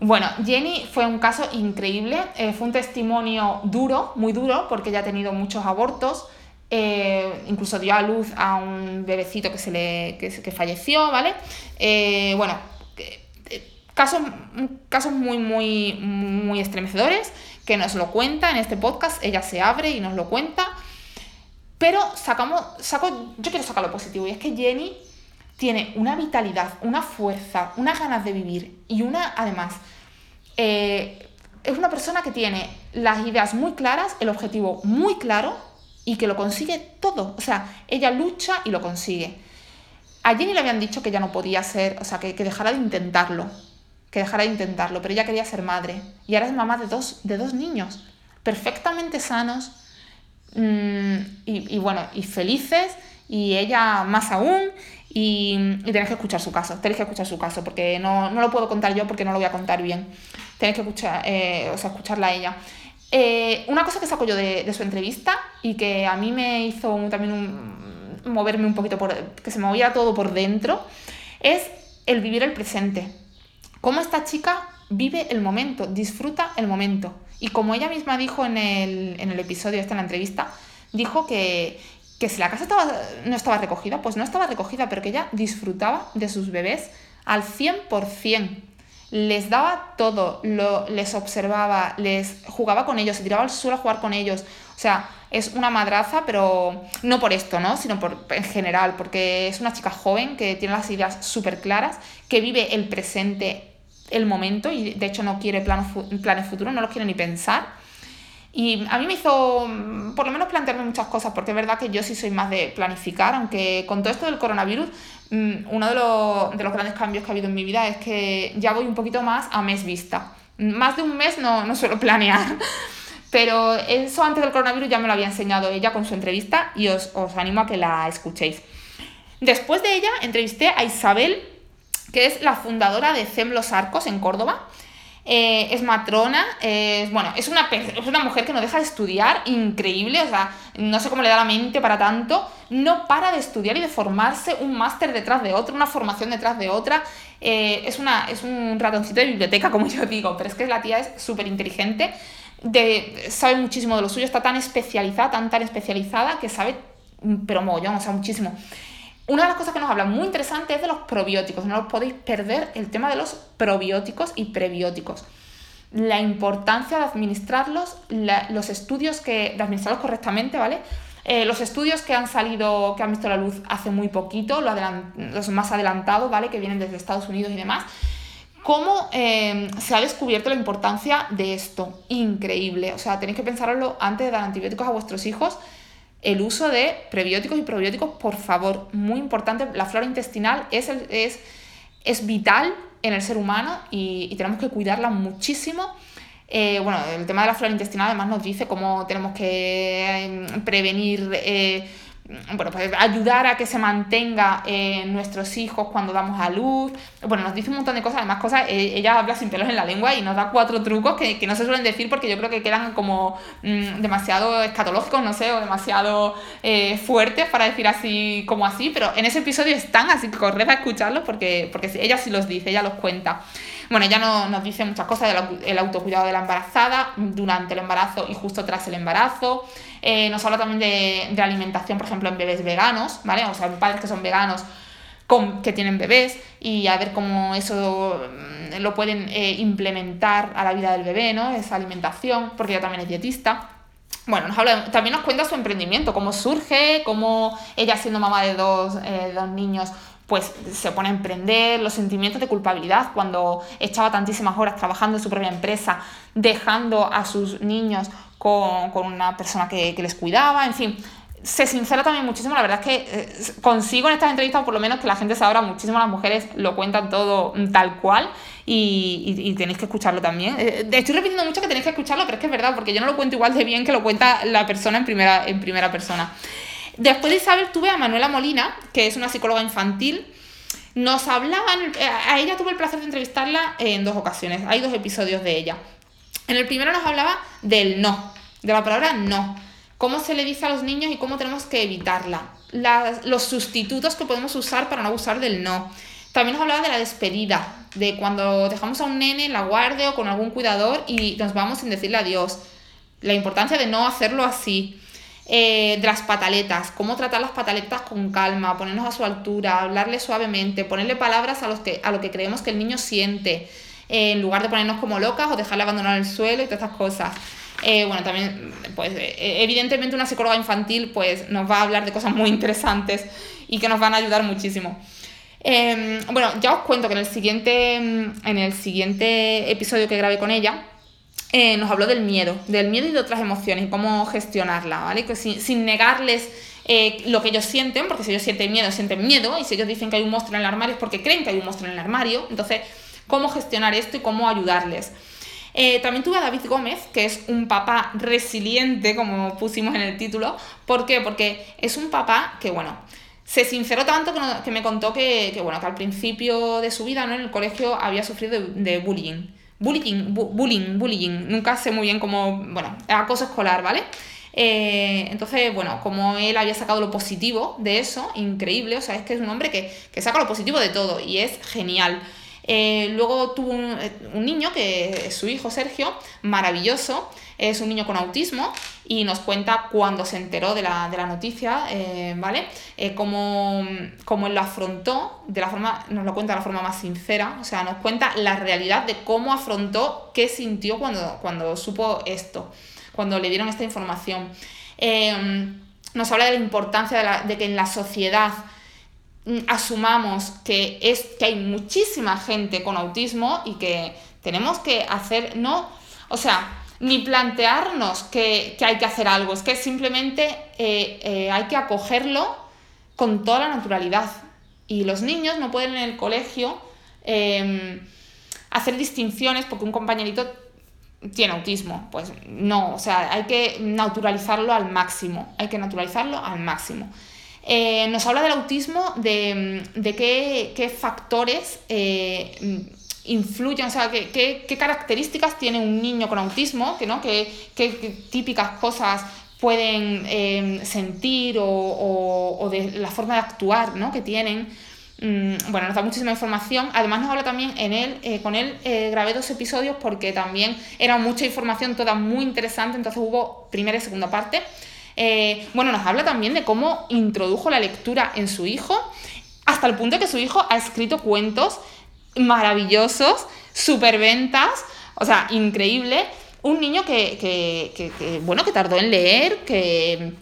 Bueno, Jenny fue un caso increíble, eh, fue un testimonio duro, muy duro, porque ella ha tenido muchos abortos, eh, incluso dio a luz a un bebecito que, se le, que, falleció, ¿vale? Eh, bueno, Casos, casos muy, muy, muy estremecedores que nos lo cuenta en este podcast, ella se abre y nos lo cuenta. Pero sacamos, saco, yo quiero sacar lo positivo y es que Jenny tiene una vitalidad, una fuerza, unas ganas de vivir y una, además, eh, es una persona que tiene las ideas muy claras, el objetivo muy claro y que lo consigue todo. O sea, ella lucha y lo consigue. A Jenny le habían dicho que ya no podía ser, o sea, que, que dejara de intentarlo que dejara de intentarlo, pero ella quería ser madre y ahora es mamá de dos, de dos niños, perfectamente sanos mm, y, bueno, y felices y ella más aún y, y, tenéis que escuchar su caso, tenéis que escuchar su caso porque no, lo puedo contar yo porque no lo voy a contar bien, tenéis que escuchar, eh, o sea, escucharla a ella. Eh, una cosa que saco yo de, su entrevista y que a mí me hizo también un, moverme un poquito, por, que se movía todo por dentro, es el vivir el presente cómo esta chica vive el momento, disfruta el momento. Y como ella misma dijo en el, episodio, esta en la entrevista, dijo que, si la casa estaba, no estaba recogida, pues no estaba recogida, pero que ella disfrutaba de sus bebés al 100%. Les daba todo, lo, les observaba, les jugaba con ellos, se tiraba al suelo a jugar con ellos. O sea, es una madraza, pero no por esto, ¿no? Sino por, en general, porque es una chica joven que tiene las ideas súper claras, que vive el presente el momento y de hecho no quiere planes, planes futuros, no los quiere ni pensar. Y a mí me hizo, mm, por lo menos, plantearme muchas cosas, porque es verdad que yo sí soy más de planificar, aunque con todo esto del coronavirus, uno de los, de los grandes cambios que ha habido en mi vida es que ya voy un poquito más a mes vista. Más de un mes no, no suelo planear, [laughs] pero eso antes del coronavirus ya me lo había enseñado ella con su entrevista y os, os animo a que la escuchéis. Después de ella, entrevisté a Isabel que es la fundadora de CEM Los Arcos en Córdoba. Eh, es matrona, es, bueno, es una, es una mujer que no deja de estudiar, increíble, o sea, no sé cómo le da la mente para tanto, no para de estudiar y de formarse un máster detrás de otro, una formación detrás de otra, eh, es, una, es un ratoncito de biblioteca, [laughs] como yo digo, pero es que la tía es súper inteligente, sabe muchísimo de lo suyo, está tan especializada, tan, tan especializada que sabe, pero mogollón, o sea, muchísimo. Una de las cosas que nos habla muy interesante es de los probióticos. No os podéis perder el tema de los probióticos y prebióticos. La importancia de administrarlos, los estudios que. de administrarlos correctamente, ¿vale? Eh, los estudios que han salido, que han visto la luz hace muy poquito, los más adelantados, ¿vale? Que vienen desde Estados Unidos y demás. ¿Cómo eh, se ha descubierto la importancia de esto? Increíble. O sea, tenéis que pensarlo antes de dar antibióticos a vuestros hijos el uso de prebióticos y probióticos, por favor, muy importante. La flora intestinal es, es, es vital en el ser humano y, tenemos que cuidarla muchísimo. Eh, bueno, el tema de la flora intestinal además nos dice cómo tenemos que eh, prevenir eh, bueno, pues ayudar a que se mantenga eh, nuestros hijos cuando damos a luz. Bueno, nos dice un montón de cosas, además cosas, eh, ella habla sin pelos en la lengua y nos da cuatro trucos que, que no se suelen decir porque yo creo que quedan como mm, demasiado escatológicos, no sé, o demasiado eh, fuertes para decir así como así, pero en ese episodio están, así que corred a escucharlos porque, porque ella sí los dice, ella los cuenta. Bueno, ella no, nos dice muchas cosas del autocuidado de la embarazada, durante el embarazo y justo tras el embarazo. Eh, nos habla también de, de, alimentación, por ejemplo, en bebés veganos, ¿vale? O sea, padres que son veganos con, que tienen bebés y a ver cómo eso mm, lo pueden eh, implementar a la vida del bebé, ¿no? Esa alimentación, porque ella también es dietista. Bueno, nos habla, también nos cuenta su emprendimiento, cómo surge, cómo ella siendo mamá de dos, eh, dos niños, pues se pone a emprender, los sentimientos de culpabilidad cuando echaba tantísimas horas trabajando en su propia empresa, dejando a sus niños con, una persona que, les cuidaba, en fin. Se sincera también muchísimo, la verdad es que eh, consigo en estas entrevistas por lo menos que la gente se abra muchísimo, las mujeres lo cuentan todo tal cual y, tenéis que escucharlo también. Eh, estoy repitiendo mucho que tenéis que escucharlo, pero es que es verdad, porque yo no lo cuento igual de bien que lo cuenta la persona en primera, en primera persona. Después de Isabel tuve a Manuela Molina, que es una psicóloga infantil. Nos hablaban, a ella tuve el placer de entrevistarla en dos ocasiones, hay dos episodios de ella. En el primero nos hablaba del no, de la palabra no, cómo se le dice a los niños y cómo tenemos que evitarla, los sustitutos que podemos usar para no abusar del no. También nos hablaba de la despedida, de cuando dejamos a un nene en la guardia o con algún cuidador y nos vamos sin decirle adiós. La importancia de no hacerlo así. Eh, de las pataletas, cómo tratar las pataletas con calma, ponernos a su altura, hablarle suavemente, ponerle palabras a, los que, a lo que creemos que el niño siente. Eh, en lugar de ponernos como locas o dejarla abandonar el suelo y todas estas cosas. Eh, bueno, también, pues evidentemente una psicóloga infantil pues nos va a hablar de cosas muy interesantes y que nos van a ayudar muchísimo. Em, bueno, ya os cuento que en el siguiente, en el siguiente episodio que grabé con ella, eh, nos habló del miedo, del miedo y de otras emociones y cómo gestionarla, ¿vale? Que sin, negarles eh, lo que ellos sienten, porque si ellos sienten miedo, sienten miedo, y si ellos dicen que hay un monstruo en el armario es porque creen que hay un monstruo en el armario, entonces, ¿cómo gestionar esto y cómo ayudarles? Eh, también tuve a David Gómez, que es un papá resiliente, como pusimos en el título. ¿Por qué? Porque es un papá que, bueno, se sinceró tanto que, me contó que, bueno, que al principio de su vida ¿no? en el colegio había sufrido de bullying bullying, bullying, bullying, nunca sé muy bien cómo, bueno, acoso escolar, ¿vale? Eh, entonces, bueno, como él había sacado lo positivo de eso, increíble, o sea, es que es un hombre que, que saca lo positivo de todo y es genial. Eh, luego tuvo un, un, niño, que es su hijo Sergio, maravilloso, es un niño con autismo y nos cuenta cuando se enteró de la, noticia, eh, ¿vale? Eh, cómo, él lo afrontó, de la forma, nos lo cuenta de la forma más sincera, o sea, nos cuenta la realidad de cómo afrontó, qué sintió cuando, cuando supo esto, cuando le dieron esta información. nos habla de la importancia de, de que en la sociedad asumamos que, es, que hay muchísima gente con autismo y que tenemos que hacer, no, o sea, ni plantearnos que, hay que hacer algo, es que simplemente eh, eh, hay que acogerlo con toda la naturalidad. Y los niños no pueden en el colegio em, hacer distinciones porque un compañerito tiene autismo. Pues no, o sea, hay que naturalizarlo al máximo, hay que naturalizarlo al máximo. Eh, nos habla del autismo, de, qué, factores eh, influyen, o sea, qué, características tiene un niño con autismo, que, ¿no? qué, típicas cosas pueden eh, sentir o, de la forma de actuar ¿no? que tienen. Mm, bueno, nos da muchísima información. Además nos habla también en él, con él grabé dos episodios porque también era mucha información, toda muy interesante, entonces hubo primera y segunda parte. Eh, bueno, nos habla también de cómo introdujo la lectura en su hijo, hasta el punto que su hijo ha escrito cuentos maravillosos, superventas, o sea, increíble. Un niño que, bueno, que tardó en leer, que,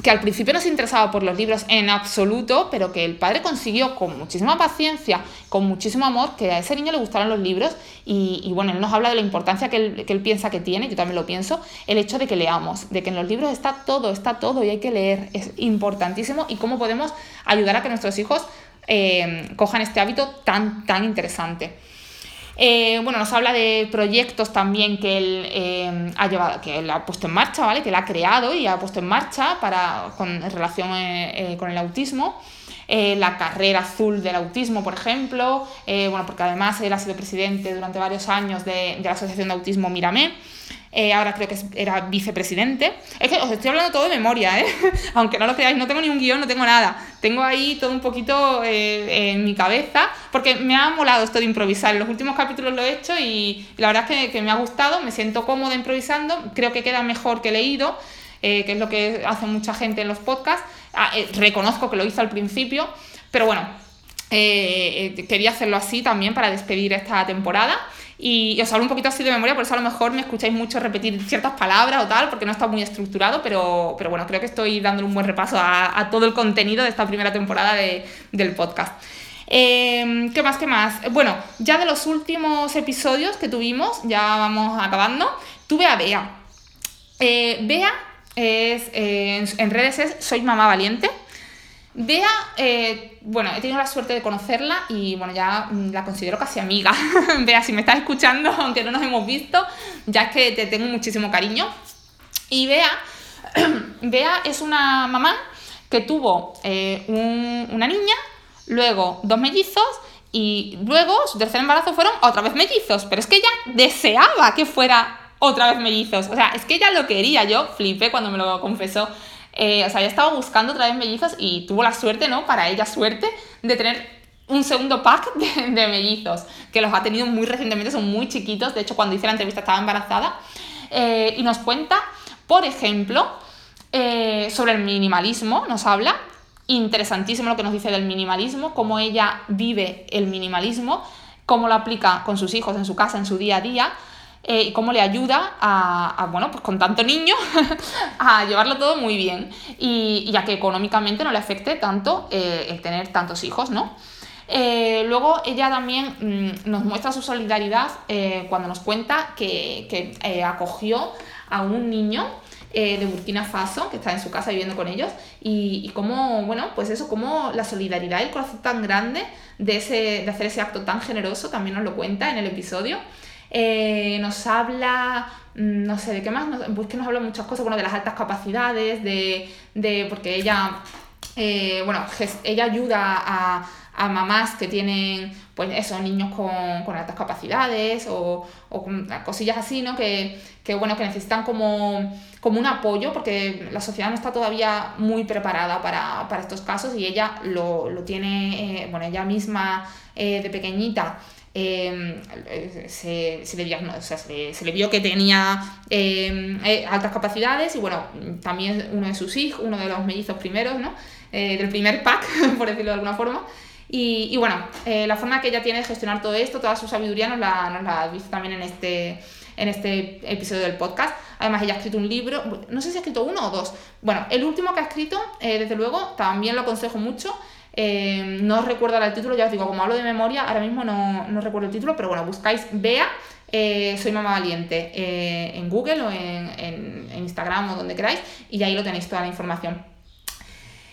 que al principio no se interesaba por los libros en absoluto, pero que el padre consiguió con muchísima paciencia, con muchísimo amor, que a ese niño le gustaran los libros. Y, bueno, él nos habla de la importancia que él, que él, piensa que tiene, yo también lo pienso, el hecho de que leamos, de que en los libros está todo, está todo y hay que leer, es importantísimo. Y cómo podemos ayudar a que nuestros hijos eh, cojan este hábito tan, tan interesante. Eh, bueno, nos habla de proyectos también que él eh, ha llevado, que él ha puesto en marcha, ¿vale? Que él ha creado y ha puesto en marcha para, en relación eh, con el autismo. la carrera azul del autismo, por ejemplo, bueno, porque además él ha sido presidente durante varios años de, la Asociación de Autismo Miramé. Eh, ahora creo que era vicepresidente. Es que os estoy hablando todo de memoria, ¿eh? [laughs] aunque no lo creáis, no tengo ni un guion, no tengo nada. Tengo ahí todo un poquito eh, en mi cabeza, porque me ha molado esto de improvisar. En los últimos capítulos lo he hecho y, la verdad es que, me ha gustado, me siento cómoda improvisando, creo que queda mejor que leído. que es lo que hace mucha gente en los podcasts. Ah, reconozco que lo hice al principio, pero bueno, quería hacerlo así también para despedir esta temporada. Y, os hablo un poquito así de memoria, por eso a lo mejor me escucháis mucho repetir ciertas palabras o tal, porque no está muy estructurado, pero, pero bueno, creo que estoy dándole un buen repaso a, todo el contenido de esta primera temporada del podcast. Em, ¿Qué más? ¿Qué más? Bueno, ya de los últimos episodios que tuvimos, ya vamos acabando, tuve a Bea. Eh, Bea es, eh, en redes es Soy Mamá Valiente. Bea, eh, bueno, he tenido la suerte de conocerla y bueno, ya mm, la considero casi amiga. [laughs] Bea, si me estás escuchando, [laughs] aunque no nos hemos visto, ya es que te tengo muchísimo cariño. Y Bea, Bea [clears throat] es una mamá que tuvo eh, una niña, luego dos mellizos y luego su tercer embarazo fueron otra vez mellizos. Pero es que ella deseaba que fuera otra vez mellizos. O sea, es que ella lo quería. Yo flipé cuando me lo confesó. Eh, o sea, ella estaba buscando otra vez mellizos y tuvo la suerte, ¿no? Para ella suerte de tener un segundo pack de, mellizos, que los ha tenido muy recientemente, son muy chiquitos, de hecho cuando hice la entrevista estaba embarazada, eh, y nos cuenta, por ejemplo, eh, sobre el minimalismo, nos habla, interesantísimo lo que nos dice del minimalismo, cómo ella vive el minimalismo, cómo lo aplica con sus hijos en su casa, en su día a día, eh, y cómo le ayuda a, bueno, pues con tanto niño, [laughs] a llevarlo todo muy bien y, y, a que económicamente no le afecte tanto eh, el tener tantos hijos, ¿no? Eh, luego ella también mm, nos muestra su solidaridad cuando nos cuenta que, acogió a un niño de Burkina Faso, que está en su casa viviendo con ellos, y, y cómo, bueno, pues eso, cómo la solidaridad y el corazón tan grande de, ese, de hacer ese acto tan generoso también nos lo cuenta en el episodio. Eh, nos habla, mm, no sé, ¿de qué más? pues que nos habla muchas cosas, bueno, de las altas capacidades, de, de porque ella, eh, bueno, ella ayuda a, a, mamás que tienen, pues eso, niños con, con altas capacidades o, o, cosillas así, ¿no? Que, que, bueno, que necesitan como, como un apoyo porque la sociedad no está todavía muy preparada para, para estos casos y ella lo, lo tiene, eh, bueno, ella misma de pequeñita Em, se, se, le o sea, se, le, vio que tenía em, eh, altas capacidades y bueno, también uno de sus hijos, uno de los mellizos primeros, ¿no? Eh, del primer pack, [laughs] por decirlo de alguna forma. Y, y bueno, eh, la forma que ella tiene de gestionar todo esto, toda su sabiduría, nos la, nos la visto también en este, en este episodio del podcast. Además, ella ha escrito un libro, no sé si ha escrito uno o dos. Bueno, el último que ha escrito, desde luego, también lo aconsejo mucho. Eh, no recuerdo el título, ya os digo, como hablo de memoria, ahora mismo no, recuerdo el título, pero bueno, buscáis Bea, eh, Soy Mamá Valiente eh, en Google o en, Instagram o donde queráis y ahí lo tenéis toda la información.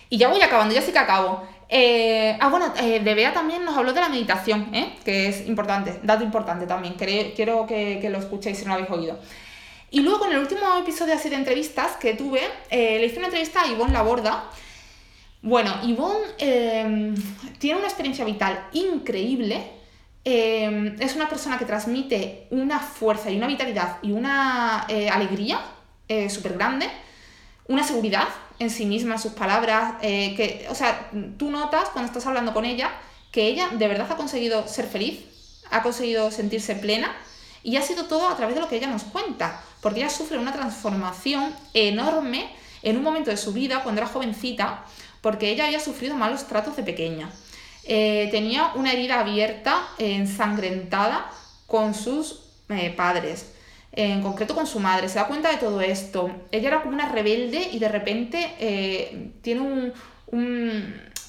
Y ya voy acabando, ya sí que acabo. ah, bueno, de Bea también nos habló de la meditación, que es importante, dato importante también, quiero que, lo escuchéis si no lo habéis oído. Y luego en el último episodio así de entrevistas que tuve, le hice una entrevista a Ivonne Laborda, bueno, Yvonne em, tiene una experiencia vital increíble. Em, es una persona que transmite una fuerza y una vitalidad y una eh, alegría eh, súper grande, una seguridad en sí misma, en sus palabras, eh, que, o sea, tú notas cuando estás hablando con ella que ella de verdad ha conseguido ser feliz, ha conseguido sentirse plena y ha sido todo a través de lo que ella nos cuenta, porque ella sufre una transformación enorme en un momento de su vida, cuando era jovencita, porque ella había sufrido malos tratos de pequeña. Eh, tenía una herida abierta, ensangrentada con sus eh, padres, en concreto con su madre. Se da cuenta de todo esto. Ella era como una rebelde y de repente eh, tiene un,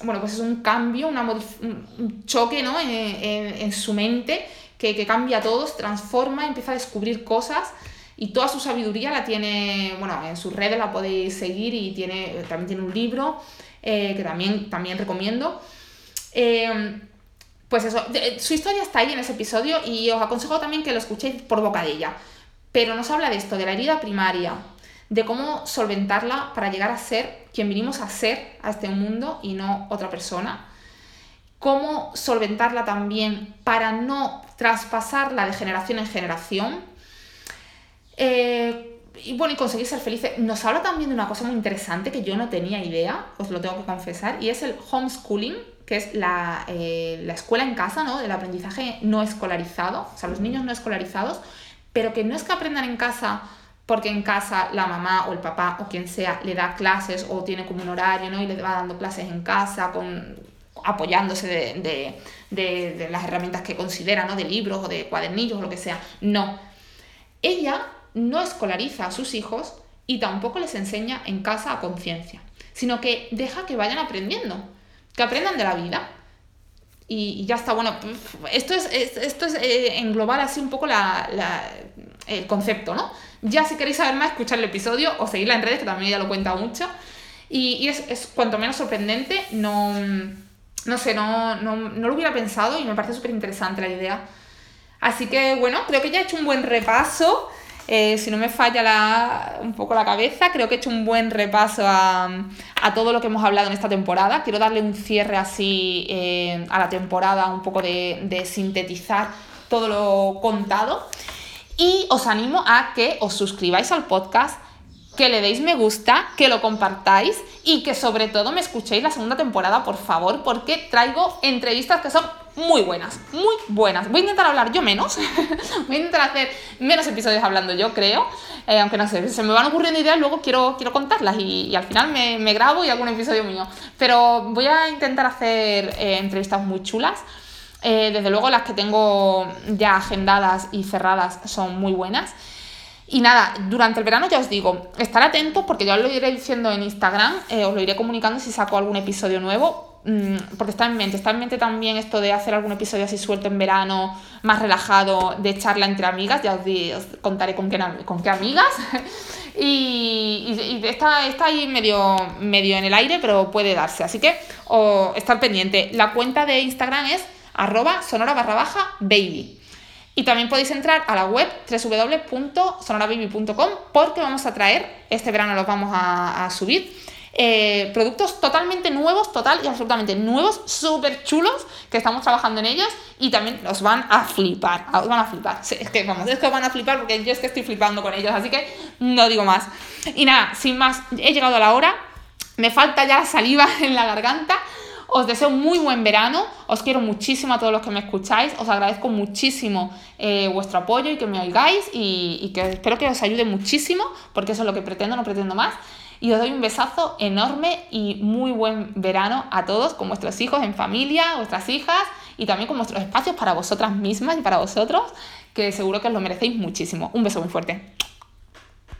bueno, pues es un cambio, un choque ¿no? en, su mente que, que cambia todo, se transforma, empieza a descubrir cosas y toda su sabiduría la tiene, bueno, en sus redes la podéis seguir y tiene, también tiene un libro eh, que también, también recomiendo. Eh, pues eso, su historia está ahí en ese episodio y os aconsejo también que lo escuchéis por boca de ella. Pero nos habla de esto, de la herida primaria, de cómo solventarla para llegar a ser quien vinimos a ser a este mundo y no otra persona. Cómo solventarla también para no traspasarla de generación en generación. Eh, y bueno, y conseguir ser felices. Nos habla también de una cosa muy interesante que yo no tenía idea, os lo tengo que confesar, y es el homeschooling, que es la, eh, la escuela en casa, ¿no? El aprendizaje no escolarizado, o sea, los niños no escolarizados, pero que no es que aprendan en casa porque en casa la mamá o el papá o quien sea le da clases o tiene como un horario, ¿no? Y le va dando clases en casa con, apoyándose de, de, de, de las herramientas que considera, ¿no? De libros o de cuadernillos o lo que sea. No. Ella no escolariza a sus hijos y tampoco les enseña en casa a conciencia, sino que deja que vayan aprendiendo, que aprendan de la vida. Y, ya está, bueno, esto es, esto es eh, englobar así un poco la, el concepto, ¿no? Ya si queréis saber más, escuchar el episodio o seguirla en redes, que también ya lo cuenta mucho. Y, es, es, cuanto menos sorprendente, no, no sé, no, no, no lo hubiera pensado y me parece súper interesante la idea. Así que bueno, creo que ya he hecho un buen repaso. Eh, si no me falla un poco la cabeza, creo que he hecho un buen repaso a, todo lo que hemos hablado en esta temporada. Quiero darle un cierre así eh, a la temporada, un poco de, sintetizar todo lo contado. Y os animo a que os suscribáis al podcast, que le deis me gusta, que lo compartáis y que sobre todo me escuchéis la segunda temporada, por favor, porque traigo entrevistas que son muy buenas, muy buenas. Voy a intentar hablar yo menos, [laughs] voy a intentar hacer menos episodios hablando yo, creo, eh, aunque no sé, se me van ocurriendo ideas, luego quiero, quiero contarlas y, al final me, me, grabo y un episodio mío. Pero voy a intentar hacer eh, entrevistas muy chulas. Eh, desde luego las que tengo ya agendadas y cerradas son muy buenas. Y nada, durante el verano ya os digo, estar atentos porque ya os lo iré diciendo en Instagram, os lo iré comunicando si saco algún episodio nuevo, porque está en mente, está en mente también esto de hacer algún episodio así suelto en verano, más relajado, de charla entre amigas, ya os, contaré con qué, con qué amigas. [laughs] y, está, está, ahí medio, medio en el aire, pero puede darse, así que o, estar pendiente. La cuenta de Instagram es arroba sonora barra baja baby. Y también podéis entrar a la web www.sonorababy.com porque vamos a traer, este verano los vamos a, subir, eh, productos totalmente nuevos, total y absolutamente nuevos, súper chulos, que estamos trabajando en ellos y también os van a flipar, os van a flipar. es que vamos, es que os van a flipar porque yo es que estoy flipando con ellos, así que no digo más. Y nada, sin más, he llegado a la hora, me falta ya saliva [laughs] en la garganta. Os deseo muy buen verano, os quiero muchísimo a todos los que me escucháis, os agradezco muchísimo eh, vuestro apoyo y que me oigáis y, que espero que os ayude muchísimo, porque eso es lo que pretendo, no pretendo más. Y os doy un besazo enorme y muy buen verano a todos, con vuestros hijos en familia, vuestras hijas y también con vuestros espacios para vosotras mismas y para vosotros, que seguro que os lo merecéis muchísimo. Un beso muy fuerte.